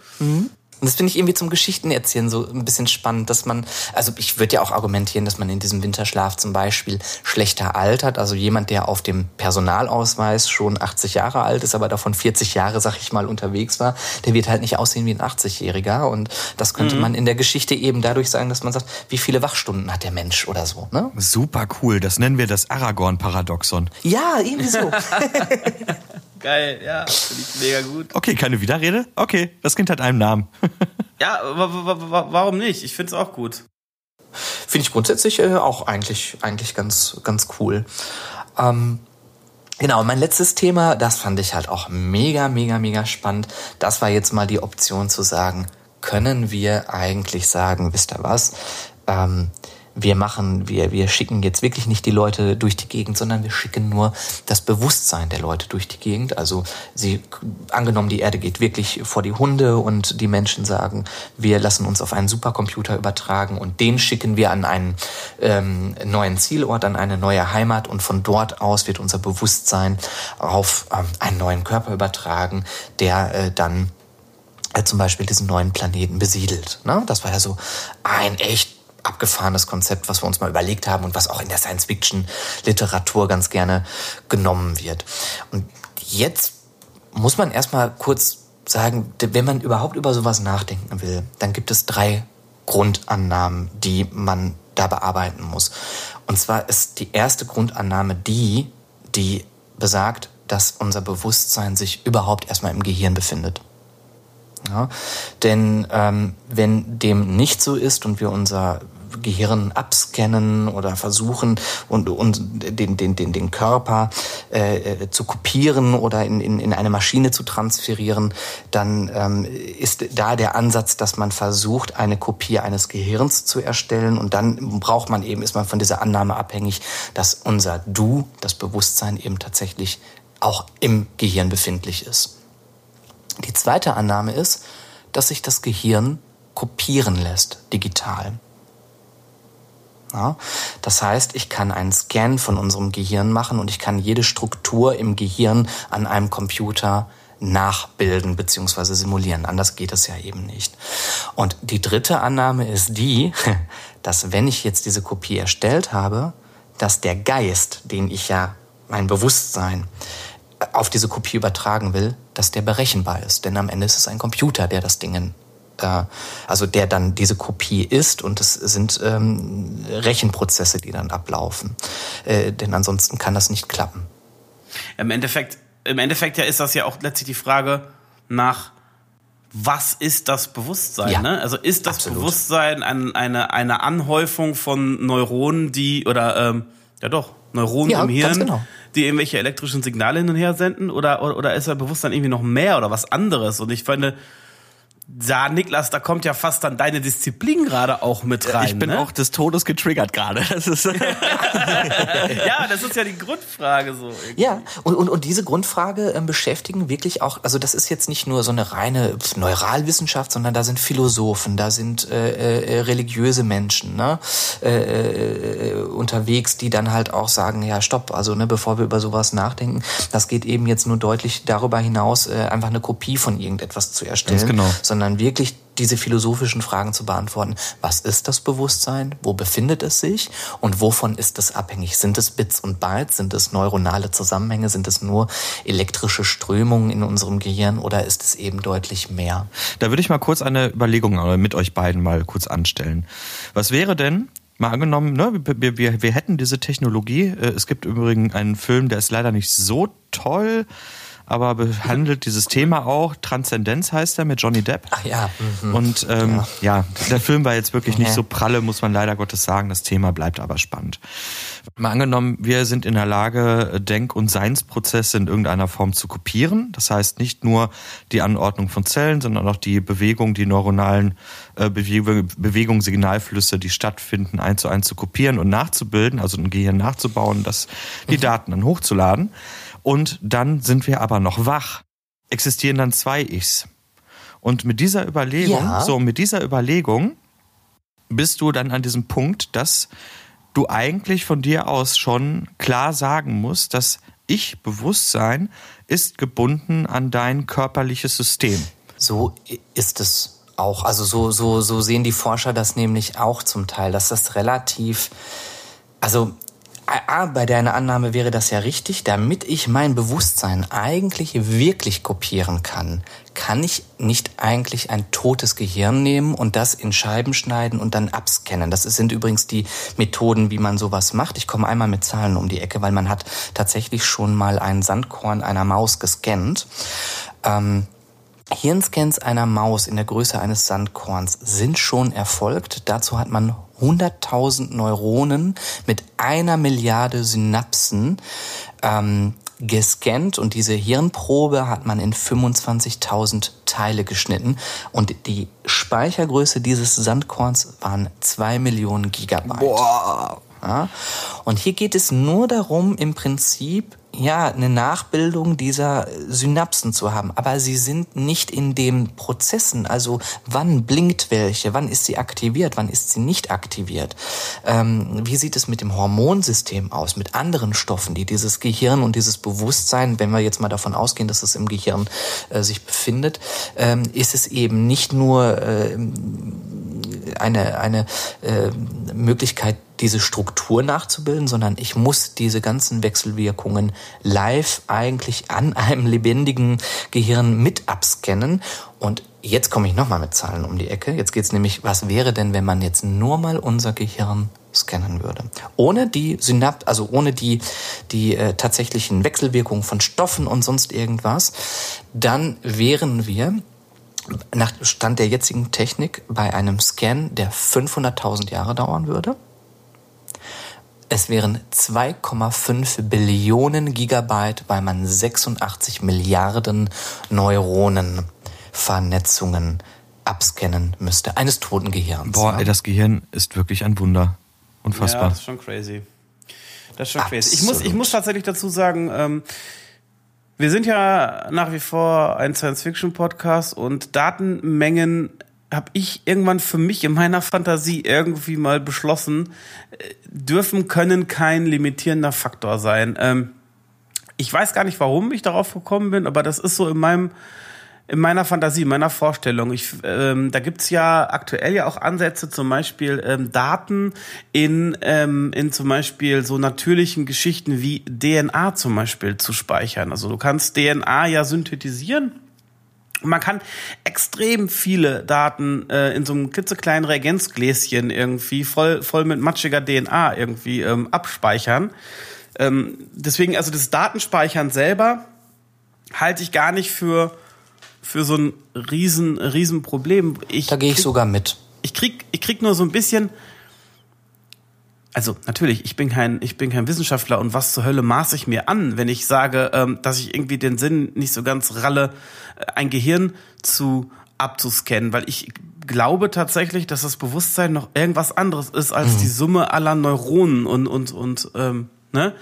Und das finde ich irgendwie zum Geschichtenerzählen so ein bisschen spannend, dass man, also ich würde ja auch argumentieren, dass man in diesem Winterschlaf zum Beispiel schlechter altert. Also jemand, der auf dem Personalausweis schon 80 Jahre alt ist, aber davon 40 Jahre, sag ich mal, unterwegs war, der wird halt nicht aussehen wie ein 80-Jähriger. Und das könnte man in der Geschichte eben dadurch sagen, dass man sagt, wie viele Wachstunden hat der Mensch oder so. Ne? Super cool. Das nennen wir das Aragorn-Paradoxon. Ja, irgendwie so. Geil, ja, finde ich mega gut. Okay, keine Widerrede? Okay, das Kind hat einen Namen. Ja, wa- wa- wa- warum nicht? Ich finde es auch gut. Finde ich grundsätzlich äh, auch eigentlich, eigentlich ganz, ganz cool. Ähm, genau, mein letztes Thema, das fand ich halt auch mega, mega, mega spannend. Das war jetzt mal die Option zu sagen, können wir eigentlich sagen, wisst ihr was? Ähm, wir machen, wir, wir schicken jetzt wirklich nicht die Leute durch die Gegend, sondern wir schicken nur das Bewusstsein der Leute durch die Gegend. Also sie, angenommen, die Erde geht wirklich vor die Hunde und die Menschen sagen, wir lassen uns auf einen Supercomputer übertragen und den schicken wir an einen ähm, neuen Zielort, an eine neue Heimat und von dort aus wird unser Bewusstsein auf ähm, einen neuen Körper übertragen, der äh, dann äh, zum Beispiel diesen neuen Planeten besiedelt. Ne? Das war ja so ein echt abgefahrenes Konzept, was wir uns mal überlegt haben und was auch in der Science-Fiction-Literatur ganz gerne genommen wird. Und jetzt muss man erstmal kurz sagen, wenn man überhaupt über sowas nachdenken will, dann gibt es drei Grundannahmen, die man da bearbeiten muss. Und zwar ist die erste Grundannahme die, die besagt, dass unser Bewusstsein sich überhaupt erstmal im Gehirn befindet. Ja, denn ähm, wenn dem nicht so ist und wir unser Gehirn abscannen oder versuchen und, und den, den, den, den Körper äh, äh, zu kopieren oder in, in, in eine Maschine zu transferieren, dann ähm, ist da der Ansatz, dass man versucht, eine Kopie eines Gehirns zu erstellen und dann braucht man eben, ist man von dieser Annahme abhängig, dass unser Du, das Bewusstsein eben tatsächlich auch im Gehirn befindlich ist. Die zweite Annahme ist, dass sich das Gehirn kopieren lässt, digital. Ja, das heißt, ich kann einen Scan von unserem Gehirn machen und ich kann jede Struktur im Gehirn an einem Computer nachbilden bzw. simulieren. Anders geht es ja eben nicht. Und die dritte Annahme ist die, dass wenn ich jetzt diese Kopie erstellt habe, dass der Geist, den ich ja, mein Bewusstsein, auf diese Kopie übertragen will, dass der berechenbar ist. Denn am Ende ist es ein Computer, der das Ding, äh, also der dann diese Kopie ist und es sind ähm, Rechenprozesse, die dann ablaufen. Äh, denn ansonsten kann das nicht klappen. Im Endeffekt, im Endeffekt ja ist das ja auch letztlich die Frage nach was ist das Bewusstsein? Ja, ne? Also ist das absolut. Bewusstsein ein, eine, eine Anhäufung von Neuronen, die oder ähm, ja doch Neuronen ja, im Hirn, genau die irgendwelche elektrischen Signale hin und her senden? Oder, oder, oder ist er Bewusstsein irgendwie noch mehr oder was anderes? Und ich finde, ja, Niklas, da kommt ja fast dann deine Disziplin gerade auch mit rein. Ich bin ne? auch des Todes getriggert gerade. Ja, das ist ja die Grundfrage so. Irgendwie. Ja, und, und, und diese Grundfrage äh, beschäftigen wirklich auch, also das ist jetzt nicht nur so eine reine Neuralwissenschaft, sondern da sind Philosophen, da sind äh, äh, religiöse Menschen ne? Äh, äh, unterwegs, die dann halt auch sagen, ja, stopp, also ne, bevor wir über sowas nachdenken, das geht eben jetzt nur deutlich darüber hinaus, äh, einfach eine Kopie von irgendetwas zu erstellen. Ganz genau sondern wirklich diese philosophischen Fragen zu beantworten. Was ist das Bewusstsein? Wo befindet es sich? Und wovon ist es abhängig? Sind es Bits und Bytes? Sind es neuronale Zusammenhänge? Sind es nur elektrische Strömungen in unserem Gehirn oder ist es eben deutlich mehr? Da würde ich mal kurz eine Überlegung äh, mit euch beiden mal kurz anstellen. Was wäre denn, mal angenommen, ne, wir, wir, wir hätten diese Technologie. Äh, es gibt übrigens einen Film, der ist leider nicht so toll aber behandelt dieses Thema auch. Transzendenz heißt er mit Johnny Depp. Ach ja. Mhm. Und ähm, ja. ja. der Film war jetzt wirklich nicht so pralle, muss man leider Gottes sagen. Das Thema bleibt aber spannend. Mal angenommen, wir sind in der Lage, Denk- und Seinsprozesse in irgendeiner Form zu kopieren. Das heißt nicht nur die Anordnung von Zellen, sondern auch die Bewegung, die neuronalen äh, Bewegung, Bewegung, Signalflüsse, die stattfinden, eins zu eins zu kopieren und nachzubilden, also ein Gehirn nachzubauen, das die mhm. Daten dann hochzuladen. Und dann sind wir aber noch wach. Existieren dann zwei Ichs. Und mit dieser Überlegung, ja. so mit dieser Überlegung bist du dann an diesem Punkt, dass du eigentlich von dir aus schon klar sagen musst, dass Ich-Bewusstsein ist gebunden an dein körperliches System. So ist es auch. Also so, so, so sehen die Forscher das nämlich auch zum Teil, dass das relativ, also A, bei deiner Annahme wäre das ja richtig, damit ich mein Bewusstsein eigentlich wirklich kopieren kann, kann ich nicht eigentlich ein totes Gehirn nehmen und das in Scheiben schneiden und dann abscannen. Das sind übrigens die Methoden, wie man sowas macht. Ich komme einmal mit Zahlen um die Ecke, weil man hat tatsächlich schon mal ein Sandkorn einer Maus gescannt. Ähm, Hirnscans einer Maus in der Größe eines Sandkorns sind schon erfolgt. Dazu hat man 100.000 Neuronen mit einer Milliarde Synapsen ähm, gescannt und diese Hirnprobe hat man in 25.000 Teile geschnitten und die Speichergröße dieses Sandkorns waren zwei Millionen Gigabyte. Boah. Ja? Und hier geht es nur darum, im Prinzip ja, eine Nachbildung dieser Synapsen zu haben. Aber sie sind nicht in den Prozessen. Also wann blinkt welche? Wann ist sie aktiviert? Wann ist sie nicht aktiviert? Ähm, wie sieht es mit dem Hormonsystem aus? Mit anderen Stoffen, die dieses Gehirn und dieses Bewusstsein, wenn wir jetzt mal davon ausgehen, dass es im Gehirn äh, sich befindet, ähm, ist es eben nicht nur äh, eine, eine äh, Möglichkeit, diese Struktur nachzubilden, sondern ich muss diese ganzen Wechselwirkungen live eigentlich an einem lebendigen Gehirn mit abscannen. Und jetzt komme ich nochmal mit Zahlen um die Ecke. Jetzt geht's nämlich, was wäre denn, wenn man jetzt nur mal unser Gehirn scannen würde. Ohne die Synapt, also ohne die, die äh, tatsächlichen Wechselwirkungen von Stoffen und sonst irgendwas, dann wären wir nach Stand der jetzigen Technik bei einem Scan, der 500.000 Jahre dauern würde. Es wären 2,5 Billionen Gigabyte, weil man 86 Milliarden Neuronenvernetzungen abscannen müsste, eines toten Gehirns. Boah, ey, das Gehirn ist wirklich ein Wunder. Unfassbar. Ja, das ist schon crazy. Das ist schon crazy. Ich muss, ich muss tatsächlich dazu sagen, ähm, wir sind ja nach wie vor ein Science-Fiction-Podcast und Datenmengen habe ich irgendwann für mich in meiner Fantasie irgendwie mal beschlossen, äh, dürfen, können kein limitierender Faktor sein. Ähm, ich weiß gar nicht, warum ich darauf gekommen bin, aber das ist so in meinem in meiner Fantasie, in meiner Vorstellung. Ich, ähm, da gibt's ja aktuell ja auch Ansätze, zum Beispiel ähm, Daten in, ähm, in zum Beispiel so natürlichen Geschichten wie DNA zum Beispiel zu speichern. Also du kannst DNA ja synthetisieren. Man kann extrem viele Daten äh, in so einem klitzekleinen Reagenzgläschen irgendwie voll, voll mit matschiger DNA irgendwie ähm, abspeichern. Ähm, deswegen, also das Datenspeichern selber halte ich gar nicht für für so ein riesen, riesen Problem. Ich da gehe ich sogar mit. Ich krieg, ich krieg nur so ein bisschen, also natürlich, ich bin kein, ich bin kein Wissenschaftler und was zur Hölle maße ich mir an, wenn ich sage, ähm, dass ich irgendwie den Sinn nicht so ganz ralle, äh, ein Gehirn zu abzuscannen, weil ich glaube tatsächlich, dass das Bewusstsein noch irgendwas anderes ist als mhm. die Summe aller Neuronen und und und ähm, ne?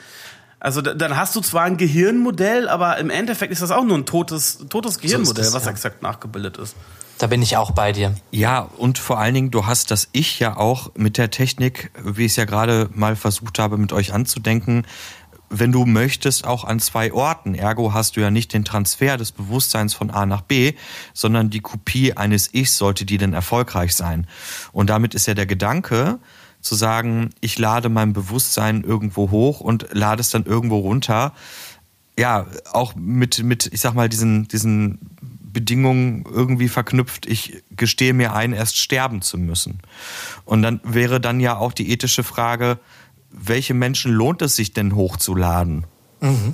Also dann hast du zwar ein Gehirnmodell, aber im Endeffekt ist das auch nur ein totes, totes Gehirnmodell, so das, was ja. exakt nachgebildet ist. Da bin ich auch bei dir. Ja, und vor allen Dingen, du hast das Ich ja auch mit der Technik, wie ich es ja gerade mal versucht habe, mit euch anzudenken, wenn du möchtest, auch an zwei Orten. Ergo hast du ja nicht den Transfer des Bewusstseins von A nach B, sondern die Kopie eines Ichs sollte die denn erfolgreich sein. Und damit ist ja der Gedanke, zu sagen, ich lade mein Bewusstsein irgendwo hoch und lade es dann irgendwo runter. Ja, auch mit, mit, ich sag mal, diesen, diesen Bedingungen irgendwie verknüpft, ich gestehe mir ein, erst sterben zu müssen. Und dann wäre dann ja auch die ethische Frage, welche Menschen lohnt es sich denn hochzuladen? Mhm.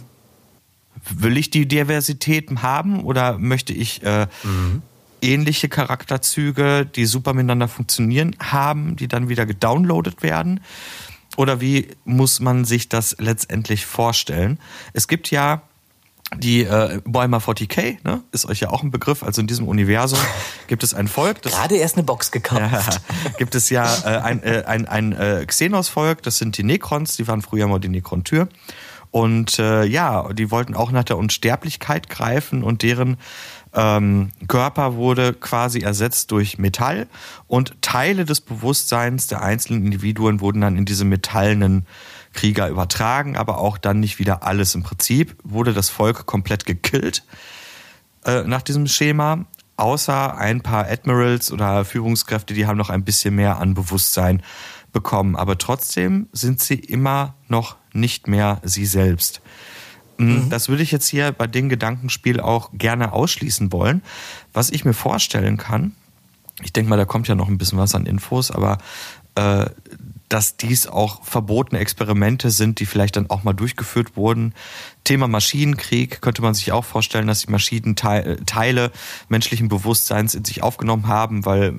Will ich die Diversität haben oder möchte ich äh, mhm ähnliche Charakterzüge, die super miteinander funktionieren, haben, die dann wieder gedownloadet werden? Oder wie muss man sich das letztendlich vorstellen? Es gibt ja die äh, Bäumer 40k, ne? ist euch ja auch ein Begriff. Also in diesem Universum gibt es ein Volk. Das, Gerade erst eine Box gekauft. Ja, gibt es ja äh, ein, äh, ein, ein äh, Xenos-Volk, das sind die Necrons, die waren früher mal die Necron-Tür. Und äh, ja, die wollten auch nach der Unsterblichkeit greifen und deren ähm, Körper wurde quasi ersetzt durch Metall und Teile des Bewusstseins der einzelnen Individuen wurden dann in diese metallenen Krieger übertragen, aber auch dann nicht wieder alles. Im Prinzip wurde das Volk komplett gekillt äh, nach diesem Schema, außer ein paar Admirals oder Führungskräfte, die haben noch ein bisschen mehr an Bewusstsein bekommen. Aber trotzdem sind sie immer noch nicht mehr sie selbst. Mhm. Das würde ich jetzt hier bei dem Gedankenspiel auch gerne ausschließen wollen. Was ich mir vorstellen kann, ich denke mal, da kommt ja noch ein bisschen was an Infos, aber äh, dass dies auch verbotene Experimente sind, die vielleicht dann auch mal durchgeführt wurden. Thema Maschinenkrieg könnte man sich auch vorstellen, dass die Maschinen Teile menschlichen Bewusstseins in sich aufgenommen haben, weil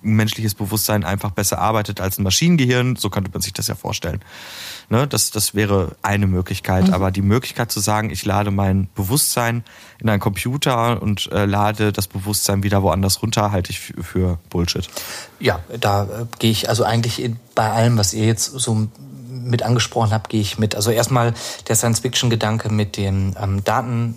menschliches Bewusstsein einfach besser arbeitet als ein Maschinengehirn. So könnte man sich das ja vorstellen. Ne? Das, das wäre eine Möglichkeit. Mhm. Aber die Möglichkeit zu sagen, ich lade mein Bewusstsein in einen Computer und äh, lade das Bewusstsein wieder woanders runter, halte ich für, Bullshit. Ja, da äh, gehe ich also eigentlich bei allem, was ihr jetzt so mit angesprochen habt, gehe ich mit. Also erstmal der Science-Fiction-Gedanke mit den ähm, Daten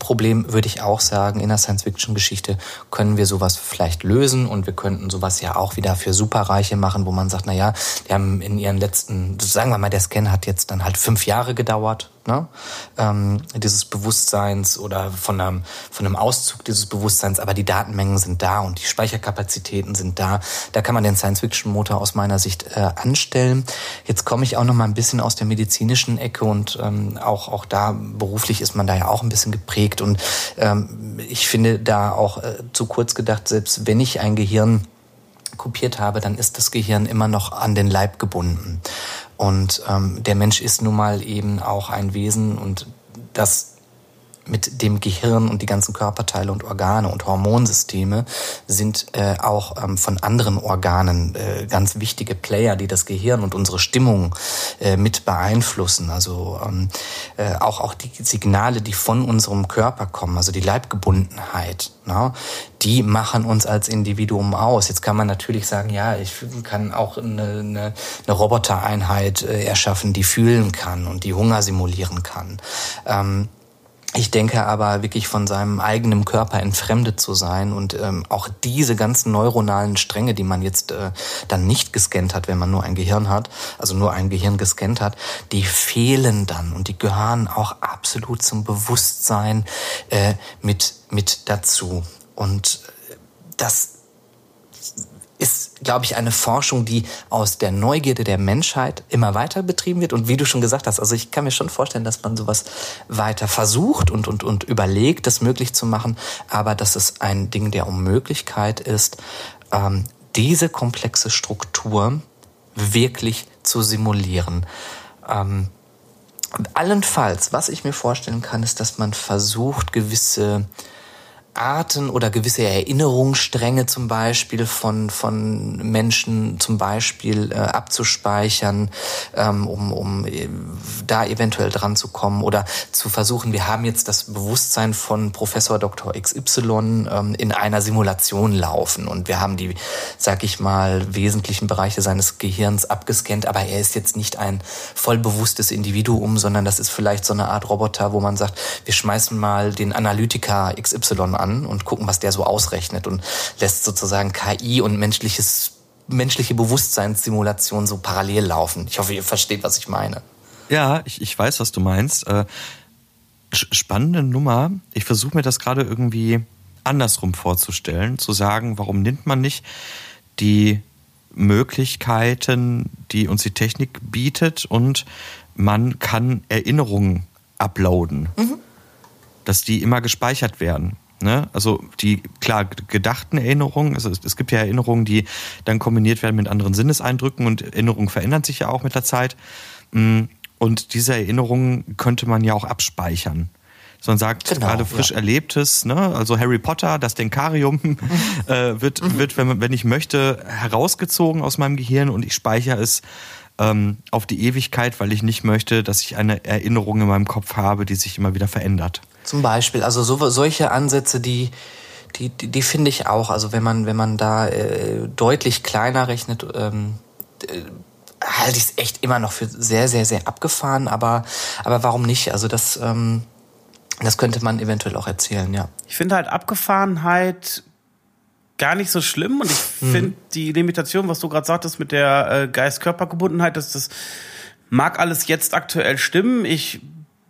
Problem würde ich auch sagen, in der Science-Fiction-Geschichte können wir sowas vielleicht lösen und wir könnten sowas ja auch wieder für Superreiche machen, wo man sagt, na ja, die haben in ihren letzten, sagen wir mal, der Scan hat jetzt dann halt fünf Jahre gedauert ne? ähm, dieses Bewusstseins oder von einem, von einem Auszug dieses Bewusstseins, aber die Datenmengen sind da und die Speicherkapazitäten sind da. Da kann man den Science-Fiction-Motor aus meiner Sicht äh, anstellen. Jetzt komme ich auch noch mal ein bisschen aus der medizinischen Ecke und ähm, auch, auch da beruflich ist man da ja auch ein bisschen geprägt und ähm, ich finde da auch äh, zu kurz gedacht, selbst wenn ich ein Gehirn kopiert habe, dann ist das Gehirn immer noch an den Leib gebunden. Und ähm, der Mensch ist nun mal eben auch ein Wesen und das mit dem Gehirn und die ganzen Körperteile und Organe und Hormonsysteme sind äh, auch ähm, von anderen Organen äh, ganz wichtige Player, die das Gehirn und unsere Stimmung äh, mit beeinflussen. Also ähm, äh, auch auch die Signale, die von unserem Körper kommen, also die Leibgebundenheit, na, die machen uns als Individuum aus. Jetzt kann man natürlich sagen, ja, ich kann auch eine, eine, eine Robotereinheit äh, erschaffen, die fühlen kann und die Hunger simulieren kann. Ähm, ich denke aber wirklich von seinem eigenen Körper entfremdet zu sein und ähm, auch diese ganzen neuronalen Stränge, die man jetzt äh, dann nicht gescannt hat, wenn man nur ein Gehirn hat, also nur ein Gehirn gescannt hat, die fehlen dann und die gehören auch absolut zum Bewusstsein äh, mit mit dazu. Und das ist, glaube ich, eine Forschung, die aus der Neugierde der Menschheit immer weiter betrieben wird. Und wie du schon gesagt hast, also ich kann mir schon vorstellen, dass man sowas weiter versucht und, und, und überlegt, das möglich zu machen. Aber dass es ein Ding der Unmöglichkeit ist, ähm, diese komplexe Struktur wirklich zu simulieren. Ähm, allenfalls, was ich mir vorstellen kann, ist, dass man versucht, gewisse Arten oder gewisse Erinnerungsstränge zum Beispiel von, von Menschen zum Beispiel äh, abzuspeichern, ähm, um, um äh, da eventuell dran zu kommen oder zu versuchen, wir haben jetzt das Bewusstsein von Professor Dr. XY ähm, in einer Simulation laufen und wir haben die, sag ich mal, wesentlichen Bereiche seines Gehirns abgescannt, aber er ist jetzt nicht ein vollbewusstes Individuum, sondern das ist vielleicht so eine Art Roboter, wo man sagt, wir schmeißen mal den Analytiker XY an und gucken, was der so ausrechnet und lässt sozusagen KI und menschliches menschliche Bewusstseinssimulation so parallel laufen. Ich hoffe, ihr versteht, was ich meine. Ja, ich, ich weiß, was du meinst. Äh, spannende Nummer. Ich versuche mir das gerade irgendwie andersrum vorzustellen, zu sagen, warum nimmt man nicht die Möglichkeiten, die uns die Technik bietet und man kann Erinnerungen uploaden, mhm. dass die immer gespeichert werden. Ne? Also die klar gedachten Erinnerungen, also es, es, gibt ja Erinnerungen, die dann kombiniert werden mit anderen Sinneseindrücken und Erinnerungen verändern sich ja auch mit der Zeit. Mm, und diese Erinnerungen könnte man ja auch abspeichern. So man sagt, genau, gerade frisch ja. Erlebtes, ne? also Harry Potter, das Denkarium, äh, wird, mhm. wird wenn, wenn ich möchte, herausgezogen aus meinem Gehirn und ich speichere es ähm, auf die Ewigkeit, weil ich nicht möchte, dass ich eine Erinnerung in meinem Kopf habe, die sich immer wieder verändert. Zum Beispiel, also so, solche Ansätze, die, die, die, die finde ich auch. Also wenn man, wenn man da äh, deutlich kleiner rechnet, ähm, äh, halte ich es echt immer noch für sehr, sehr, sehr abgefahren. Aber, aber warum nicht? Also das, ähm, das könnte man eventuell auch erzählen, ja. Ich finde halt Abgefahrenheit gar nicht so schlimm und ich mhm. finde die Limitation, was du gerade sagtest mit der äh, Geist-Körper-Gebundenheit, dass das mag alles jetzt aktuell stimmen. Ich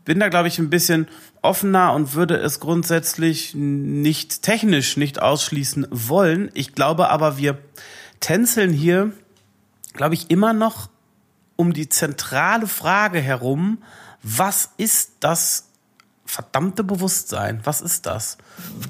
bin da, glaube ich, ein bisschen offener und würde es grundsätzlich nicht technisch nicht ausschließen wollen. Ich glaube aber, wir tänzeln hier, glaube ich, immer noch um die zentrale Frage herum, was ist das verdammte Bewusstsein? Was ist das?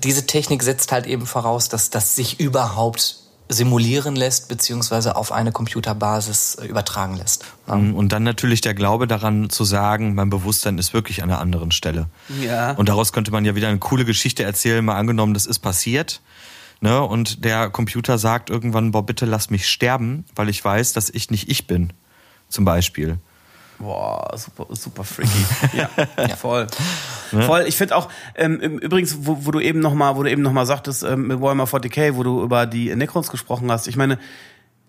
Diese Technik setzt halt eben voraus, dass das sich überhaupt simulieren lässt, beziehungsweise auf eine Computerbasis äh, übertragen lässt. Ja. Mhm. Und dann natürlich der Glaube daran zu sagen, mein Bewusstsein ist wirklich an einer anderen Stelle. Ja. Und daraus könnte man ja wieder eine coole Geschichte erzählen, mal angenommen, das ist passiert. Ne? Und der Computer sagt irgendwann, boah, bitte lass mich sterben, weil ich weiß, dass ich nicht ich bin. Zum Beispiel. Boah, super, super freaky. ja, ja, voll. Ne? Voll. Ich finde auch, ähm, übrigens, wo, wo du eben nochmal, wo du eben noch mal sagtest, ähm, mit Warhammer 40k, wo du über die Necrons gesprochen hast. Ich meine,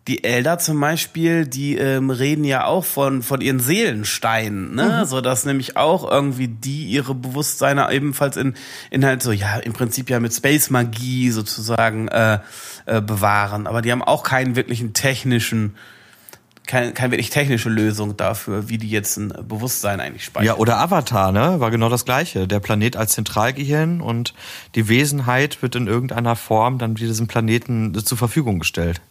die Elder zum Beispiel, die ähm, reden ja auch von, von ihren Seelensteinen, ne? Mhm. So dass nämlich auch irgendwie die ihre Bewusstseine ebenfalls in, in halt so, ja, im Prinzip ja mit Space-Magie sozusagen äh, äh, bewahren. Aber die haben auch keinen wirklichen technischen keine, keine wirklich technische Lösung dafür, wie die jetzt ein Bewusstsein eigentlich speichern. Ja, oder Avatar, ne? War genau das Gleiche. Der Planet als Zentralgehirn und die Wesenheit wird in irgendeiner Form dann diesem Planeten zur Verfügung gestellt.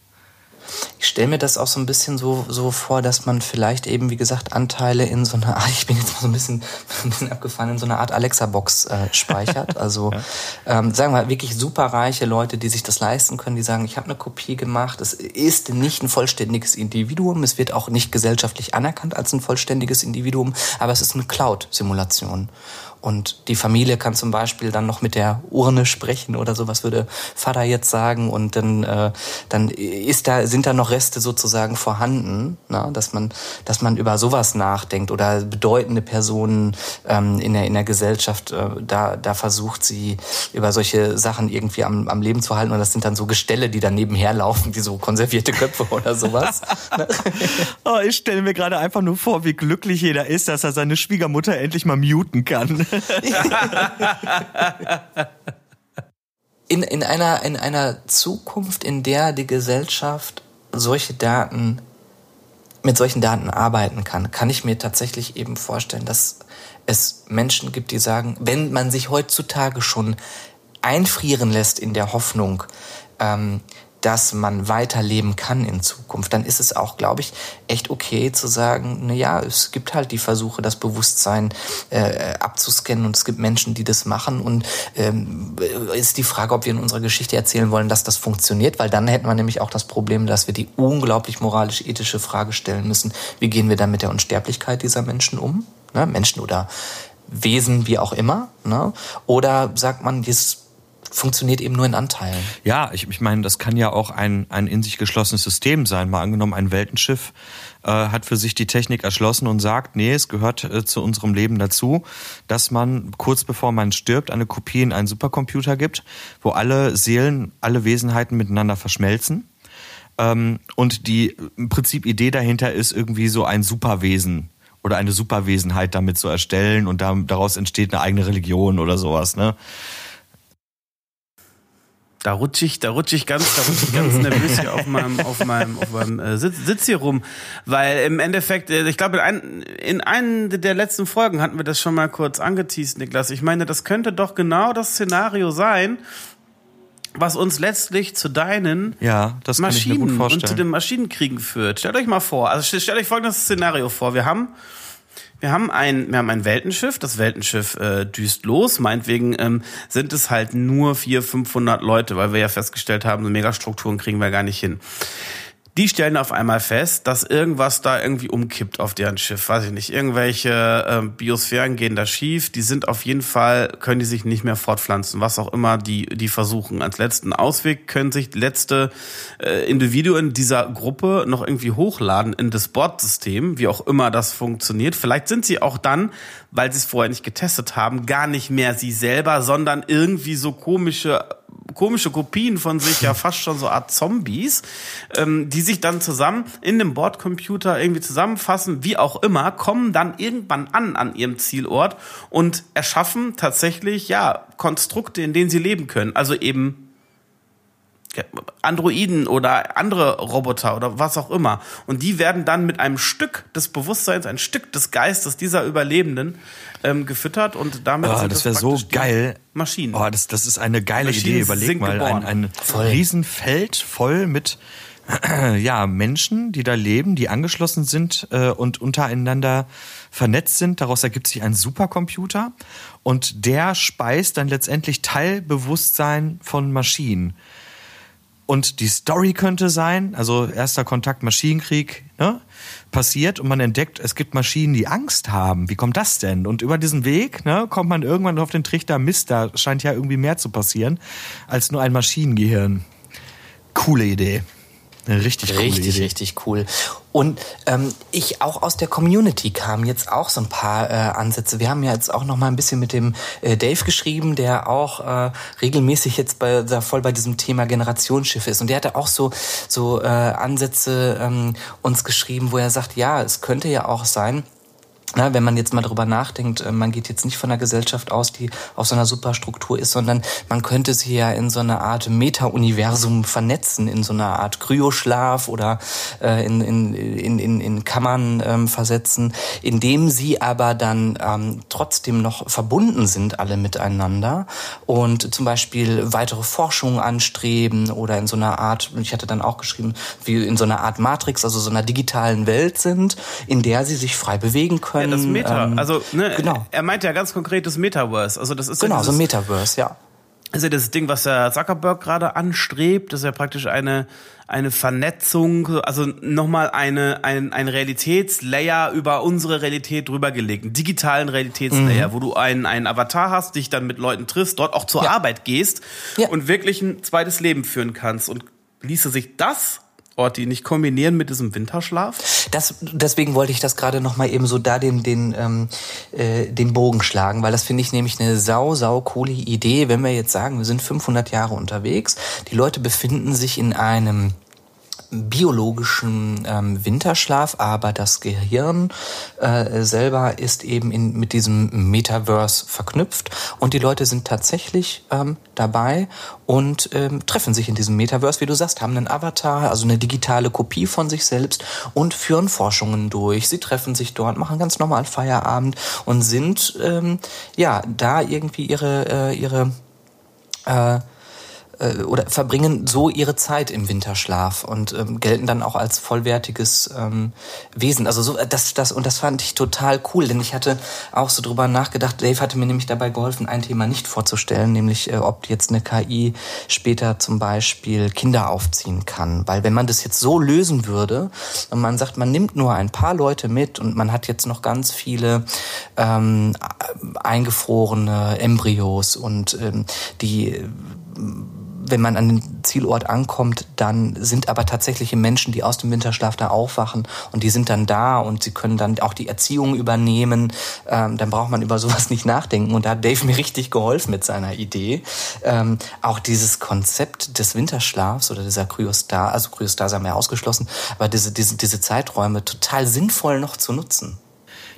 Ich stelle mir das auch so ein bisschen so, so vor, dass man vielleicht eben, wie gesagt, Anteile in so einer Art, ich bin jetzt mal so ein bisschen, ein bisschen abgefahren, in so einer Art Alexa-Box äh, speichert. Also ja. ähm, sagen wir wirklich superreiche Leute, die sich das leisten können, die sagen, ich habe eine Kopie gemacht, es ist nicht ein vollständiges Individuum, es wird auch nicht gesellschaftlich anerkannt als ein vollständiges Individuum, aber es ist eine Cloud-Simulation. Und die Familie kann zum Beispiel dann noch mit der Urne sprechen oder so, was würde Vater jetzt sagen? Und dann, äh, dann ist da, sind da noch Reste sozusagen vorhanden, na? Dass man, dass man über sowas nachdenkt oder bedeutende Personen ähm, in, der, in der Gesellschaft, äh, da, da versucht sie über solche Sachen irgendwie am, am Leben zu halten. Und das sind dann so Gestelle, die dann nebenher laufen, wie so konservierte Köpfe oder sowas. Oh, ich stelle mir gerade einfach nur vor, wie glücklich jeder ist, dass er seine Schwiegermutter endlich mal muten kann in, in, einer, in einer Zukunft, in der die Gesellschaft solche Daten mit solchen Daten arbeiten kann, kann ich mir tatsächlich eben vorstellen, dass es Menschen gibt, die sagen, wenn man sich heutzutage schon einfrieren lässt in der Hoffnung, ähm, dass man weiterleben kann in Zukunft, dann ist es auch, glaube ich, echt okay zu sagen, na ja, es gibt halt die Versuche, das Bewusstsein äh, abzuscannen und es gibt Menschen, die das machen und ähm, ist die Frage, ob wir in unserer Geschichte erzählen wollen, dass das funktioniert, weil dann hätten wir nämlich auch das Problem, dass wir die unglaublich moralisch-ethische Frage stellen müssen, wie gehen wir dann mit der Unsterblichkeit dieser Menschen um? Ne? Menschen oder Wesen, wie auch immer. Ne? Oder sagt man, das funktioniert eben nur in Anteilen. Ja, ich, ich meine, das kann ja auch ein, ein in sich geschlossenes System sein. Mal angenommen, ein Weltenschiff äh, hat für sich die Technik erschlossen und sagt, nee, es gehört äh, zu unserem Leben dazu, dass man kurz bevor man stirbt eine Kopie in einen Supercomputer gibt, wo alle Seelen, alle Wesenheiten miteinander verschmelzen. Ähm, und die im Prinzip Idee dahinter ist irgendwie so ein Superwesen oder eine Superwesenheit damit zu erstellen und da, daraus entsteht eine eigene Religion oder sowas, ne? Da rutsche ich, da rutsche ich ganz, da rutsche ich ganz nervös hier auf meinem, auf meinem, auf meinem äh, Sitz, Sitz hier rum, weil im Endeffekt, äh, ich glaube, in, ein, in einer der letzten Folgen hatten wir das schon mal kurz angeteased, Niklas. Ich meine, das könnte doch genau das Szenario sein, was uns letztlich zu deinen ja, das Maschinen und zu den Maschinenkriegen führt. Stellt euch mal vor, also stellt euch folgendes Szenario vor: Wir haben wir haben ein, wir haben ein Weltenschiff. Das Weltenschiff äh, düst los. Meinetwegen ähm, sind es halt nur vier, 500 Leute, weil wir ja festgestellt haben, so Megastrukturen kriegen wir gar nicht hin. Die stellen auf einmal fest, dass irgendwas da irgendwie umkippt auf deren Schiff. Weiß ich nicht. Irgendwelche äh, Biosphären gehen da schief. Die sind auf jeden Fall, können die sich nicht mehr fortpflanzen. Was auch immer die, die versuchen. Als letzten Ausweg können sich letzte äh, Individuen dieser Gruppe noch irgendwie hochladen in das Bordsystem, wie auch immer das funktioniert. Vielleicht sind sie auch dann, weil sie es vorher nicht getestet haben, gar nicht mehr sie selber, sondern irgendwie so komische komische Kopien von sich, ja fast schon so Art Zombies, ähm, die sich dann zusammen in dem Bordcomputer irgendwie zusammenfassen, wie auch immer, kommen dann irgendwann an an ihrem Zielort und erschaffen tatsächlich ja Konstrukte, in denen sie leben können. Also eben Androiden oder andere Roboter oder was auch immer. Und die werden dann mit einem Stück des Bewusstseins, ein Stück des Geistes dieser Überlebenden ähm, gefüttert und damit oh, das wäre so geil. Maschinen. Oh, das, das ist eine geile Maschinen Idee. Überleg mal, ein, ein Riesenfeld voll mit ja, Menschen, die da leben, die angeschlossen sind äh, und untereinander vernetzt sind. Daraus ergibt sich ein Supercomputer und der speist dann letztendlich Teilbewusstsein von Maschinen. Und die Story könnte sein, also erster Kontakt Maschinenkrieg, ne, passiert und man entdeckt, es gibt Maschinen, die Angst haben. Wie kommt das denn? Und über diesen Weg ne, kommt man irgendwann auf den Trichter, Mist, da scheint ja irgendwie mehr zu passieren als nur ein Maschinengehirn. Coole Idee. Richtig cool. Richtig, Idee. richtig cool. Und ähm, ich auch aus der Community kamen jetzt auch so ein paar äh, Ansätze. Wir haben ja jetzt auch noch mal ein bisschen mit dem äh, Dave geschrieben, der auch äh, regelmäßig jetzt bei, da voll bei diesem Thema Generationsschiffe ist. Und der hatte auch so so äh, Ansätze ähm, uns geschrieben, wo er sagt, ja, es könnte ja auch sein, na, wenn man jetzt mal drüber nachdenkt, äh, man geht jetzt nicht von einer Gesellschaft aus, die auf so einer Superstruktur ist, sondern man könnte sie ja in so einer Art Meta-Universum vernetzen, in so einer Art Kryoschlaf oder äh, in, in, in, in, in Kammern ähm, versetzen, indem sie aber dann ähm, trotzdem noch verbunden sind, alle miteinander und zum Beispiel weitere Forschung anstreben oder in so einer Art, ich hatte dann auch geschrieben, wie in so einer Art Matrix, also so einer digitalen Welt sind, in der sie sich frei bewegen können können. Ja, das Meta. Ähm, also, ne, genau. er meint ja ganz konkret das Metaverse. Also, das ist genau, ja so ein dieses, Metaverse, ja. ja das Ding, was der Zuckerberg gerade anstrebt. Das ist ja praktisch eine, eine Vernetzung, also nochmal eine, ein, ein Realitätslayer über unsere Realität drüber gelegt. Einen digitalen Realitätslayer, Mhm. wo du einen, einen Avatar hast, dich dann mit Leuten triffst, dort auch zur Ja. Arbeit gehst Ja. und wirklich ein zweites Leben führen kannst. Und ließe sich das, Orti, nicht kombinieren mit diesem Winterschlaf? Das, deswegen wollte ich das gerade noch mal eben so da den den ähm, äh, den Bogen schlagen, weil das finde ich nämlich eine sau sau coole Idee, wenn wir jetzt sagen, wir sind 500 Jahre unterwegs, die Leute befinden sich in einem biologischen ähm, Winterschlaf, aber das Gehirn äh, selber ist eben in, mit diesem Metaverse verknüpft und die Leute sind tatsächlich ähm, dabei und ähm, treffen sich in diesem Metaverse, wie du sagst, haben einen Avatar, also eine digitale Kopie von sich selbst und führen Forschungen durch. Sie treffen sich dort, machen ganz normal Feierabend und sind ähm, ja da irgendwie ihre äh, ihre äh, äh, oder verbringen so ihre Zeit im Winterschlaf und ähm, gelten dann auch als vollwertiges ähm, Wesen. Also so das das und das fand ich total cool, denn ich hatte auch so drüber nachgedacht. Dave hatte mir nämlich dabei geholfen, ein Thema nicht vorzustellen, nämlich äh, ob jetzt eine KI später zum Beispiel Kinder aufziehen kann, weil wenn man das jetzt so lösen würde und man sagt, man nimmt nur ein paar Leute mit und man hat jetzt noch ganz viele ähm, eingefrorene Embryos und ähm, die wenn man an den Zielort ankommt, dann sind aber tatsächliche Menschen, die aus dem Winterschlaf da aufwachen und die sind dann da und sie können dann auch die Erziehung übernehmen. Ähm, dann braucht man über sowas nicht nachdenken. Und da hat Dave mir richtig geholfen mit seiner Idee. Ähm, auch dieses Konzept des Winterschlafs oder dieser Kryostar, also Kryostar haben wir ausgeschlossen, aber diese, diese, diese Zeiträume total sinnvoll noch zu nutzen.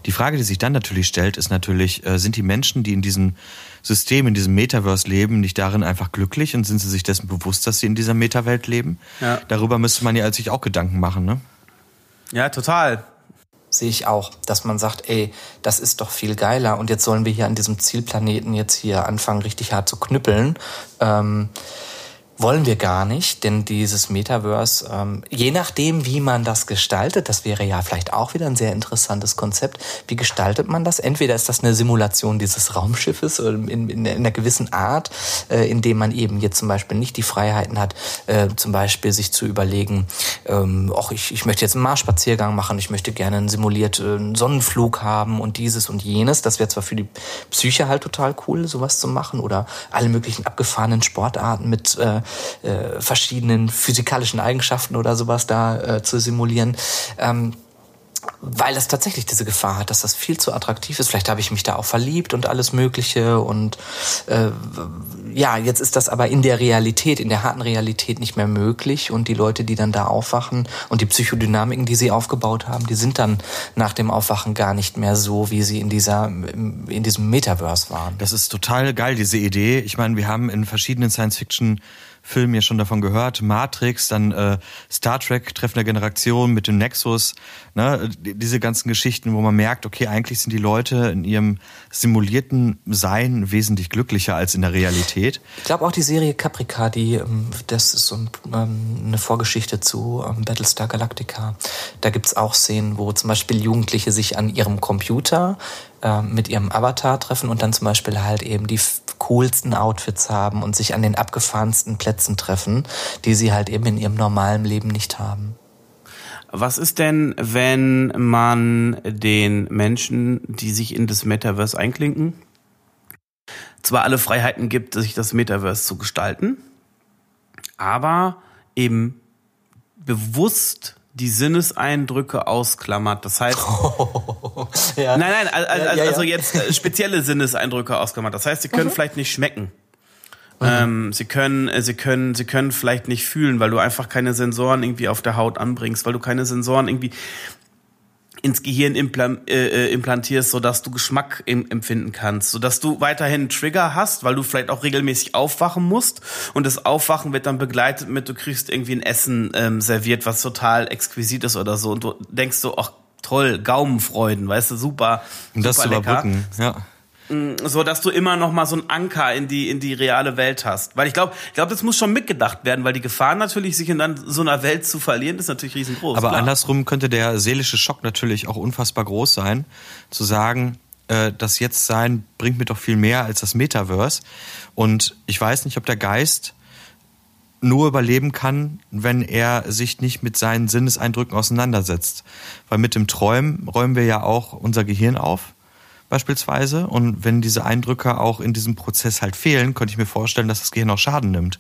Die Frage, die sich dann natürlich stellt, ist natürlich, äh, sind die Menschen, die in diesem System, in diesem Metaverse leben, nicht darin einfach glücklich und sind sie sich dessen bewusst, dass sie in dieser Metawelt leben? Ja. Darüber müsste man ja sich auch Gedanken machen, ne? Ja, total. sehe ich auch, dass man sagt, ey, das ist doch viel geiler und jetzt sollen wir hier an diesem Zielplaneten jetzt hier anfangen, richtig hart zu knüppeln. Ähm, wollen wir gar nicht, denn dieses Metaverse, ähm, je nachdem, wie man das gestaltet, das wäre ja vielleicht auch wieder ein sehr interessantes Konzept. Wie gestaltet man das? Entweder ist das eine Simulation dieses Raumschiffes in, in, in einer gewissen Art, äh, indem man eben jetzt zum Beispiel nicht die Freiheiten hat, äh, zum Beispiel sich zu überlegen, ähm, ach, ich, ich möchte jetzt einen Marsspaziergang machen, ich möchte gerne einen simulierten Sonnenflug haben und dieses und jenes. Das wäre zwar für die Psyche halt total cool, sowas zu machen oder alle möglichen abgefahrenen Sportarten mit äh, äh, verschiedenen physikalischen Eigenschaften oder sowas da äh, zu simulieren. Ähm, weil es tatsächlich diese Gefahr hat, dass das viel zu attraktiv ist. Vielleicht habe ich mich da auch verliebt und alles Mögliche. Und äh, ja, jetzt ist das aber in der Realität, in der harten Realität nicht mehr möglich. Und die Leute, die dann da aufwachen und die Psychodynamiken, die sie aufgebaut haben, die sind dann nach dem Aufwachen gar nicht mehr so, wie sie in dieser in diesem Metaverse waren. Das ist total geil, diese Idee. Ich meine, wir haben in verschiedenen Science-Fiction Filmen ja schon davon gehört. Matrix, dann äh, Star Trek, Treffen der Generation mit dem Nexus. Ne? Diese ganzen Geschichten, wo man merkt, okay, eigentlich sind die Leute in ihrem simulierten Sein wesentlich glücklicher als in der Realität. Ich glaube auch die Serie Caprica, die, ähm, das ist so ähm, eine Vorgeschichte zu ähm, Battlestar Galactica. Da gibt's auch Szenen, wo zum Beispiel Jugendliche sich an ihrem Computer äh, mit ihrem Avatar treffen und dann zum Beispiel halt eben die coolsten Outfits haben und sich an den abgefahrensten Plätzen treffen, die sie halt eben in ihrem normalen Leben nicht haben. Was ist denn, wenn man den Menschen, die sich in das Metaverse einklinken, zwar alle Freiheiten gibt, sich das Metaverse zu gestalten, aber eben bewusst die Sinneseindrücke ausklammert. Das heißt, ja. nein, nein, also, Ja, ja, ja. also jetzt äh, spezielle Sinneseindrücke ausklammert. Das heißt, sie können vielleicht nicht schmecken. Ähm, sie können, äh, sie können, sie können vielleicht nicht fühlen, weil du einfach keine Sensoren irgendwie auf der Haut anbringst, weil du keine Sensoren irgendwie. Ins Gehirn äh, äh, implantierst, sodass du Geschmack empfinden kannst, sodass du weiterhin einen Trigger hast, weil du vielleicht auch regelmäßig aufwachen musst. Und das Aufwachen wird dann begleitet mit, du kriegst irgendwie ein Essen ähm, serviert, was total exquisit ist oder so. Und du denkst so, ach toll, Gaumenfreuden, weißt du, super, Um das zu überbrücken, ja. So dass du immer noch mal so einen Anker in die in die reale Welt hast, weil ich glaube, ich glaube, das muss schon mitgedacht werden, weil die Gefahr natürlich sich in dann so einer Welt zu verlieren ist natürlich riesengroß. Aber klar. andersrum könnte der seelische Schock natürlich auch unfassbar groß sein, zu sagen, äh, das Jetzt-Sein bringt mir doch viel mehr als das Metaverse. Und ich weiß nicht, ob der Geist nur überleben kann, wenn er sich nicht mit seinen Sinneseindrücken auseinandersetzt. Weil mit dem Träumen räumen wir ja auch unser Gehirn auf, beispielsweise. Und wenn diese Eindrücke auch in diesem Prozess halt fehlen, könnte ich mir vorstellen, dass das Gehirn auch Schaden nimmt.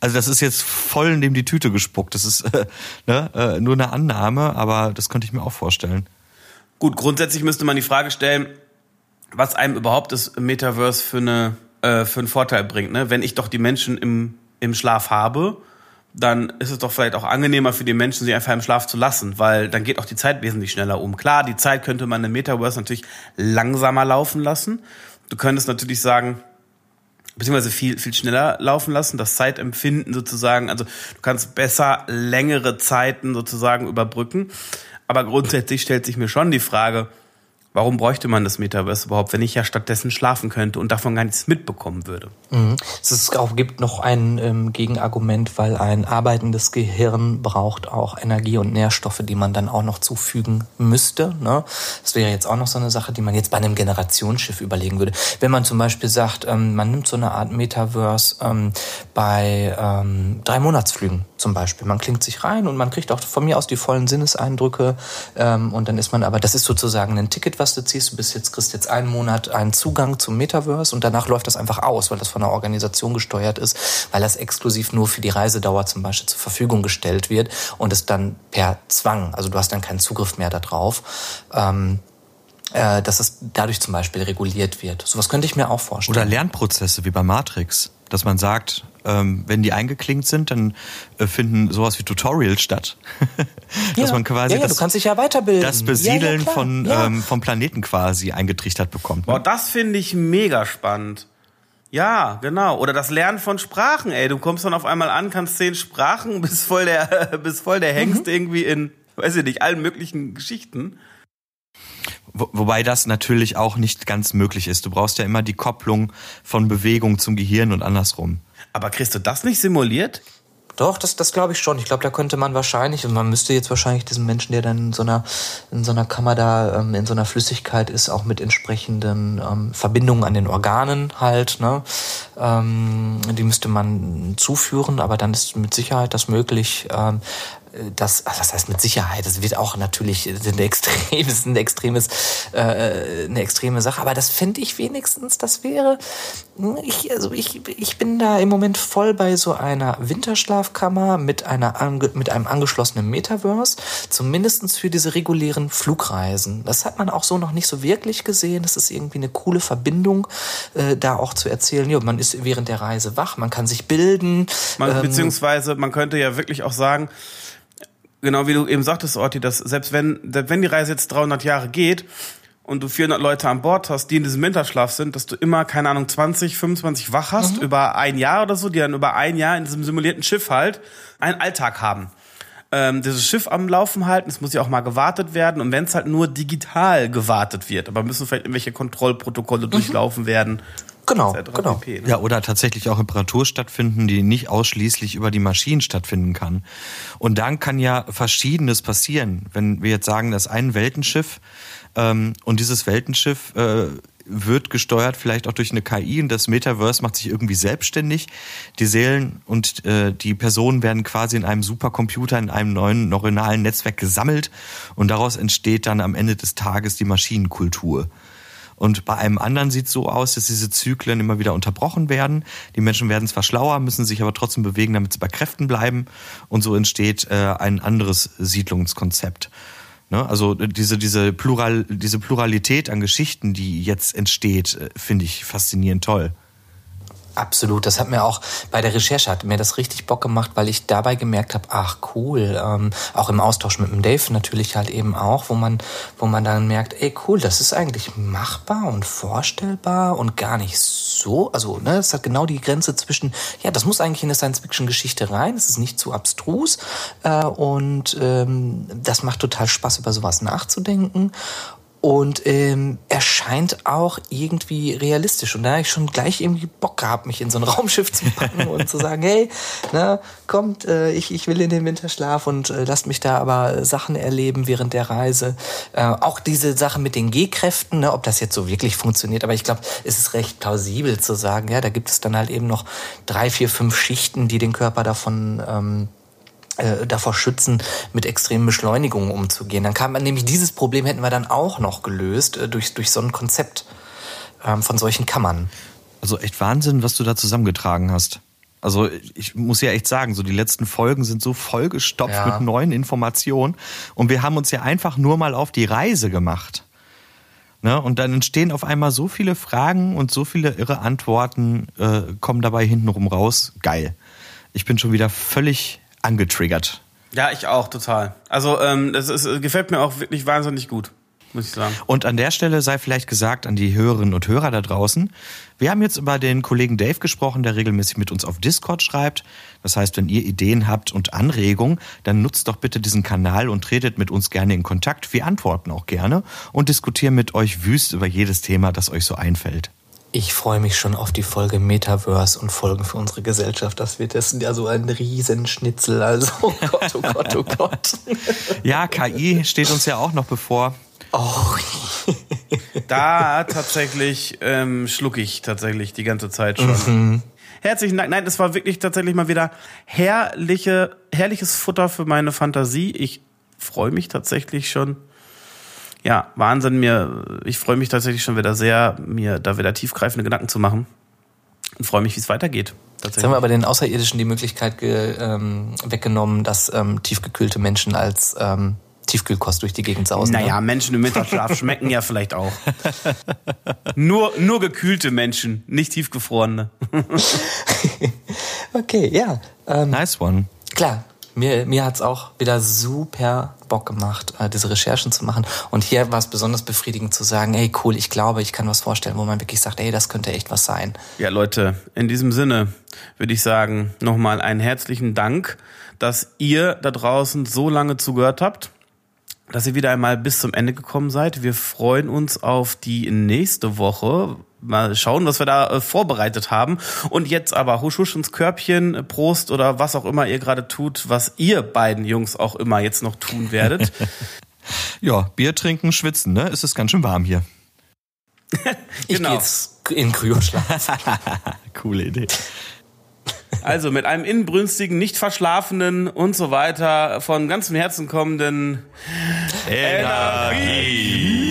Also das ist jetzt voll neben die Tüte gespuckt. Das ist äh, ne, äh, nur eine Annahme, aber das könnte ich mir auch vorstellen. Gut, grundsätzlich müsste man die Frage stellen, was einem überhaupt das Metaverse für eine äh, für einen Vorteil bringt. Ne? Wenn ich doch die Menschen im im Schlaf habe, dann ist es doch vielleicht auch angenehmer für die Menschen, sie einfach im Schlaf zu lassen, weil dann geht auch die Zeit wesentlich schneller um. Klar, die Zeit könnte man im Metaverse natürlich langsamer laufen lassen. Du könntest natürlich sagen, beziehungsweise viel, viel schneller laufen lassen, das Zeitempfinden sozusagen, also du kannst besser längere Zeiten sozusagen überbrücken. Aber grundsätzlich stellt sich mir schon die Frage, warum bräuchte man das Metaverse überhaupt, wenn ich ja stattdessen schlafen könnte und davon gar nichts mitbekommen würde? Mhm. Es gibt noch ein ähm, Gegenargument, weil ein arbeitendes Gehirn braucht auch Energie und Nährstoffe, die man dann auch noch zufügen müsste. Ne? Das wäre jetzt auch noch so eine Sache, die man jetzt bei einem Generationsschiff überlegen würde. Wenn man zum Beispiel sagt, ähm, man nimmt so eine Art Metaverse ähm, bei ähm, drei Monatsflügen zum Beispiel. Man klingt sich rein und man kriegt auch von mir aus die vollen Sinneseindrücke ähm, und dann ist man aber, das ist sozusagen ein Ticket, was du ziehst. Du bist jetzt, kriegst jetzt einen Monat einen Zugang zum Metaverse und danach läuft das einfach aus, weil das von der Organisation gesteuert ist, weil das exklusiv nur für die Reisedauer zum Beispiel zur Verfügung gestellt wird und es dann per Zwang, also du hast dann keinen Zugriff mehr darauf. Ähm, äh, dass es dadurch zum Beispiel reguliert wird. Sowas könnte ich mir auch vorstellen. Oder Lernprozesse wie bei Matrix, dass man sagt, ähm, wenn die eingeklinkt sind, dann äh, finden sowas wie Tutorials statt. dass Ja. man quasi Ja, ja, das, du kannst dich ja weiterbilden. das Besiedeln Ja, ja, klar. von, Ja. ähm, vom Planeten quasi eingetrichtert bekommt. Boah, Ne? das finde ich mega spannend. Ja, genau. Oder das Lernen von Sprachen, ey. Du kommst dann auf einmal an, kannst zehn Sprachen, bist voll der, bist voll der Hengst irgendwie in, weiß ich nicht, allen möglichen Geschichten. Wo, wobei das natürlich auch nicht ganz möglich ist. Du brauchst ja immer die Kopplung von Bewegung zum Gehirn und andersrum. Aber kriegst du das nicht simuliert? Doch, das, das glaube ich schon. Ich glaube, da könnte man wahrscheinlich, und man müsste jetzt wahrscheinlich diesen Menschen, der dann in so einer, in so einer Kammer da, ähm, in so einer Flüssigkeit ist, auch mit entsprechenden ähm, Verbindungen an den Organen halt, ne, ähm, die müsste man zuführen, aber dann ist mit Sicherheit das möglich, ähm, das, ach, das heißt mit Sicherheit, das wird auch natürlich ein extremes, ein extremes, äh, eine extreme Sache, aber das fände ich wenigstens, das wäre, ich, also ich, ich bin da im Moment voll bei so einer Winterschlafkammer mit einer, mit einem angeschlossenen Metaverse, zumindestens für diese regulären Flugreisen. Das hat man auch so noch nicht so wirklich gesehen, das ist irgendwie eine coole Verbindung, äh, da auch zu erzählen, ja, man ist während der Reise wach, man kann sich bilden, Man, ähm, beziehungsweise, man könnte ja wirklich auch sagen, genau wie du eben sagtest, Orti, dass selbst wenn, wenn die Reise jetzt 300 Jahre geht und du 400 Leute an Bord hast, die in diesem Winterschlaf sind, dass du immer, keine Ahnung, 20, 25 wach hast, über ein Jahr oder so, die dann über ein Jahr in diesem simulierten Schiff halt einen Alltag haben. Ähm, dieses Schiff am Laufen halten, es muss ja auch mal gewartet werden und wenn es halt nur digital gewartet wird, aber müssen vielleicht irgendwelche Kontrollprotokolle durchlaufen werden. Genau, genau. pp, ne? Ja, oder tatsächlich auch Reparatur stattfinden, die nicht ausschließlich über die Maschinen stattfinden kann. Und dann kann ja Verschiedenes passieren. Wenn wir jetzt sagen, das ist ein Weltenschiff ähm, und dieses Weltenschiff äh, wird gesteuert vielleicht auch durch eine KI und das Metaverse macht sich irgendwie selbstständig. Die Seelen und äh, die Personen werden quasi in einem Supercomputer, in einem neuen neuronalen Netzwerk gesammelt und daraus entsteht dann am Ende des Tages die Maschinenkultur. Und bei einem anderen sieht es so aus, dass diese Zyklen immer wieder unterbrochen werden. Die Menschen werden zwar schlauer, müssen sich aber trotzdem bewegen, damit sie bei Kräften bleiben. Und so entsteht äh, ein anderes Siedlungskonzept. Ne? Also diese, diese, Plural, diese Pluralität an Geschichten, die jetzt entsteht, äh, finde ich faszinierend toll. Absolut, das hat mir auch bei der Recherche hat mir das richtig Bock gemacht, weil ich dabei gemerkt habe, ach cool, ähm, auch im Austausch mit dem Dave natürlich halt eben auch, wo man, wo man dann merkt, ey cool, das ist eigentlich machbar und vorstellbar und gar nicht so, also ne, es hat genau die Grenze zwischen, ja, das muss eigentlich in eine Science-Fiction-Geschichte rein, es ist nicht zu abstrus äh, und ähm, das macht total Spaß über sowas nachzudenken und ähm, erscheint auch irgendwie realistisch. Und da habe ich schon gleich irgendwie Bock gehabt, mich in so ein Raumschiff zu packen und zu sagen, hey, na, kommt, äh, ich, ich will in den Winterschlaf und äh, lasst mich da aber Sachen erleben während der Reise. Äh, auch diese Sache mit den G-Kräften, ne, ob das jetzt so wirklich funktioniert, aber ich glaube, es ist recht plausibel zu sagen, ja, da gibt es dann halt eben noch drei, vier, fünf Schichten, die den Körper davon ähm, äh, davor schützen, mit extremen Beschleunigungen umzugehen. Dann kam man nämlich dieses Problem hätten wir dann auch noch gelöst äh, durch, durch so ein Konzept ähm, von solchen Kammern. Also echt Wahnsinn, was du da zusammengetragen hast. Also ich muss ja echt sagen, so die letzten Folgen sind so vollgestopft ja. mit neuen Informationen und wir haben uns ja einfach nur mal auf die Reise gemacht. Ne? Und dann entstehen auf einmal so viele Fragen und so viele irre Antworten äh, kommen dabei hintenrum raus. Geil. Ich bin schon wieder völlig angetriggert. Ja, ich auch, total. Also ähm, das ist, gefällt mir auch wirklich wahnsinnig gut, muss ich sagen. Und an der Stelle sei vielleicht gesagt an die Hörerinnen und Hörer da draußen, wir haben jetzt über den Kollegen Dave gesprochen, der regelmäßig mit uns auf Discord schreibt. Das heißt, wenn ihr Ideen habt und Anregungen, dann nutzt doch bitte diesen Kanal und tretet mit uns gerne in Kontakt. Wir antworten auch gerne und diskutieren mit euch wüst über jedes Thema, das euch so einfällt. Ich freue mich schon auf die Folge Metaverse und Folgen für unsere Gesellschaft. Das wird das ja so ein Riesenschnitzel. Also, oh Gott, oh Gott, oh Gott. Ja, KI steht uns ja auch noch bevor. Oh. da tatsächlich ähm, schluck ich tatsächlich die ganze Zeit schon. Mhm. Herzlichen Dank. Nein, es war wirklich tatsächlich mal wieder herrliche, herrliches Futter für meine Fantasie. Ich freue mich tatsächlich schon ja, Wahnsinn. Mir, ich freue mich tatsächlich schon wieder sehr, mir da wieder tiefgreifende Gedanken zu machen und freue mich, wie es weitergeht. Jetzt haben wir aber den Außerirdischen die Möglichkeit ge, ähm, weggenommen, dass ähm, tiefgekühlte Menschen als ähm, Tiefkühlkost durch die Gegend sausen. Naja, ne? Menschen im Mittagsschlaf schmecken ja vielleicht auch. nur, nur gekühlte Menschen, nicht tiefgefrorene. okay, ja. Ähm, nice one. Klar, mir, mir hat's auch wieder super Bock gemacht, äh, diese Recherchen zu machen. Und hier war es besonders befriedigend zu sagen, hey cool, ich glaube, ich kann was vorstellen, wo man wirklich sagt, ey, das könnte echt was sein. Ja, Leute, in diesem Sinne würde ich sagen, nochmal einen herzlichen Dank, dass ihr da draußen so lange zugehört habt dass ihr wieder einmal bis zum Ende gekommen seid. Wir freuen uns auf die nächste Woche. Mal schauen, was wir da äh, vorbereitet haben. Und jetzt aber husch husch ins Körbchen, Prost oder was auch immer ihr gerade tut, was ihr beiden Jungs auch immer jetzt noch tun werdet. ja, Bier trinken, schwitzen, ne? Es ist ganz schön warm hier. ich genau. gehe jetzt in Kryoschlaf. Coole Idee. Also mit einem inbrünstigen, nicht verschlafenen und so weiter von ganzem Herzen kommenden Energie. Tschüss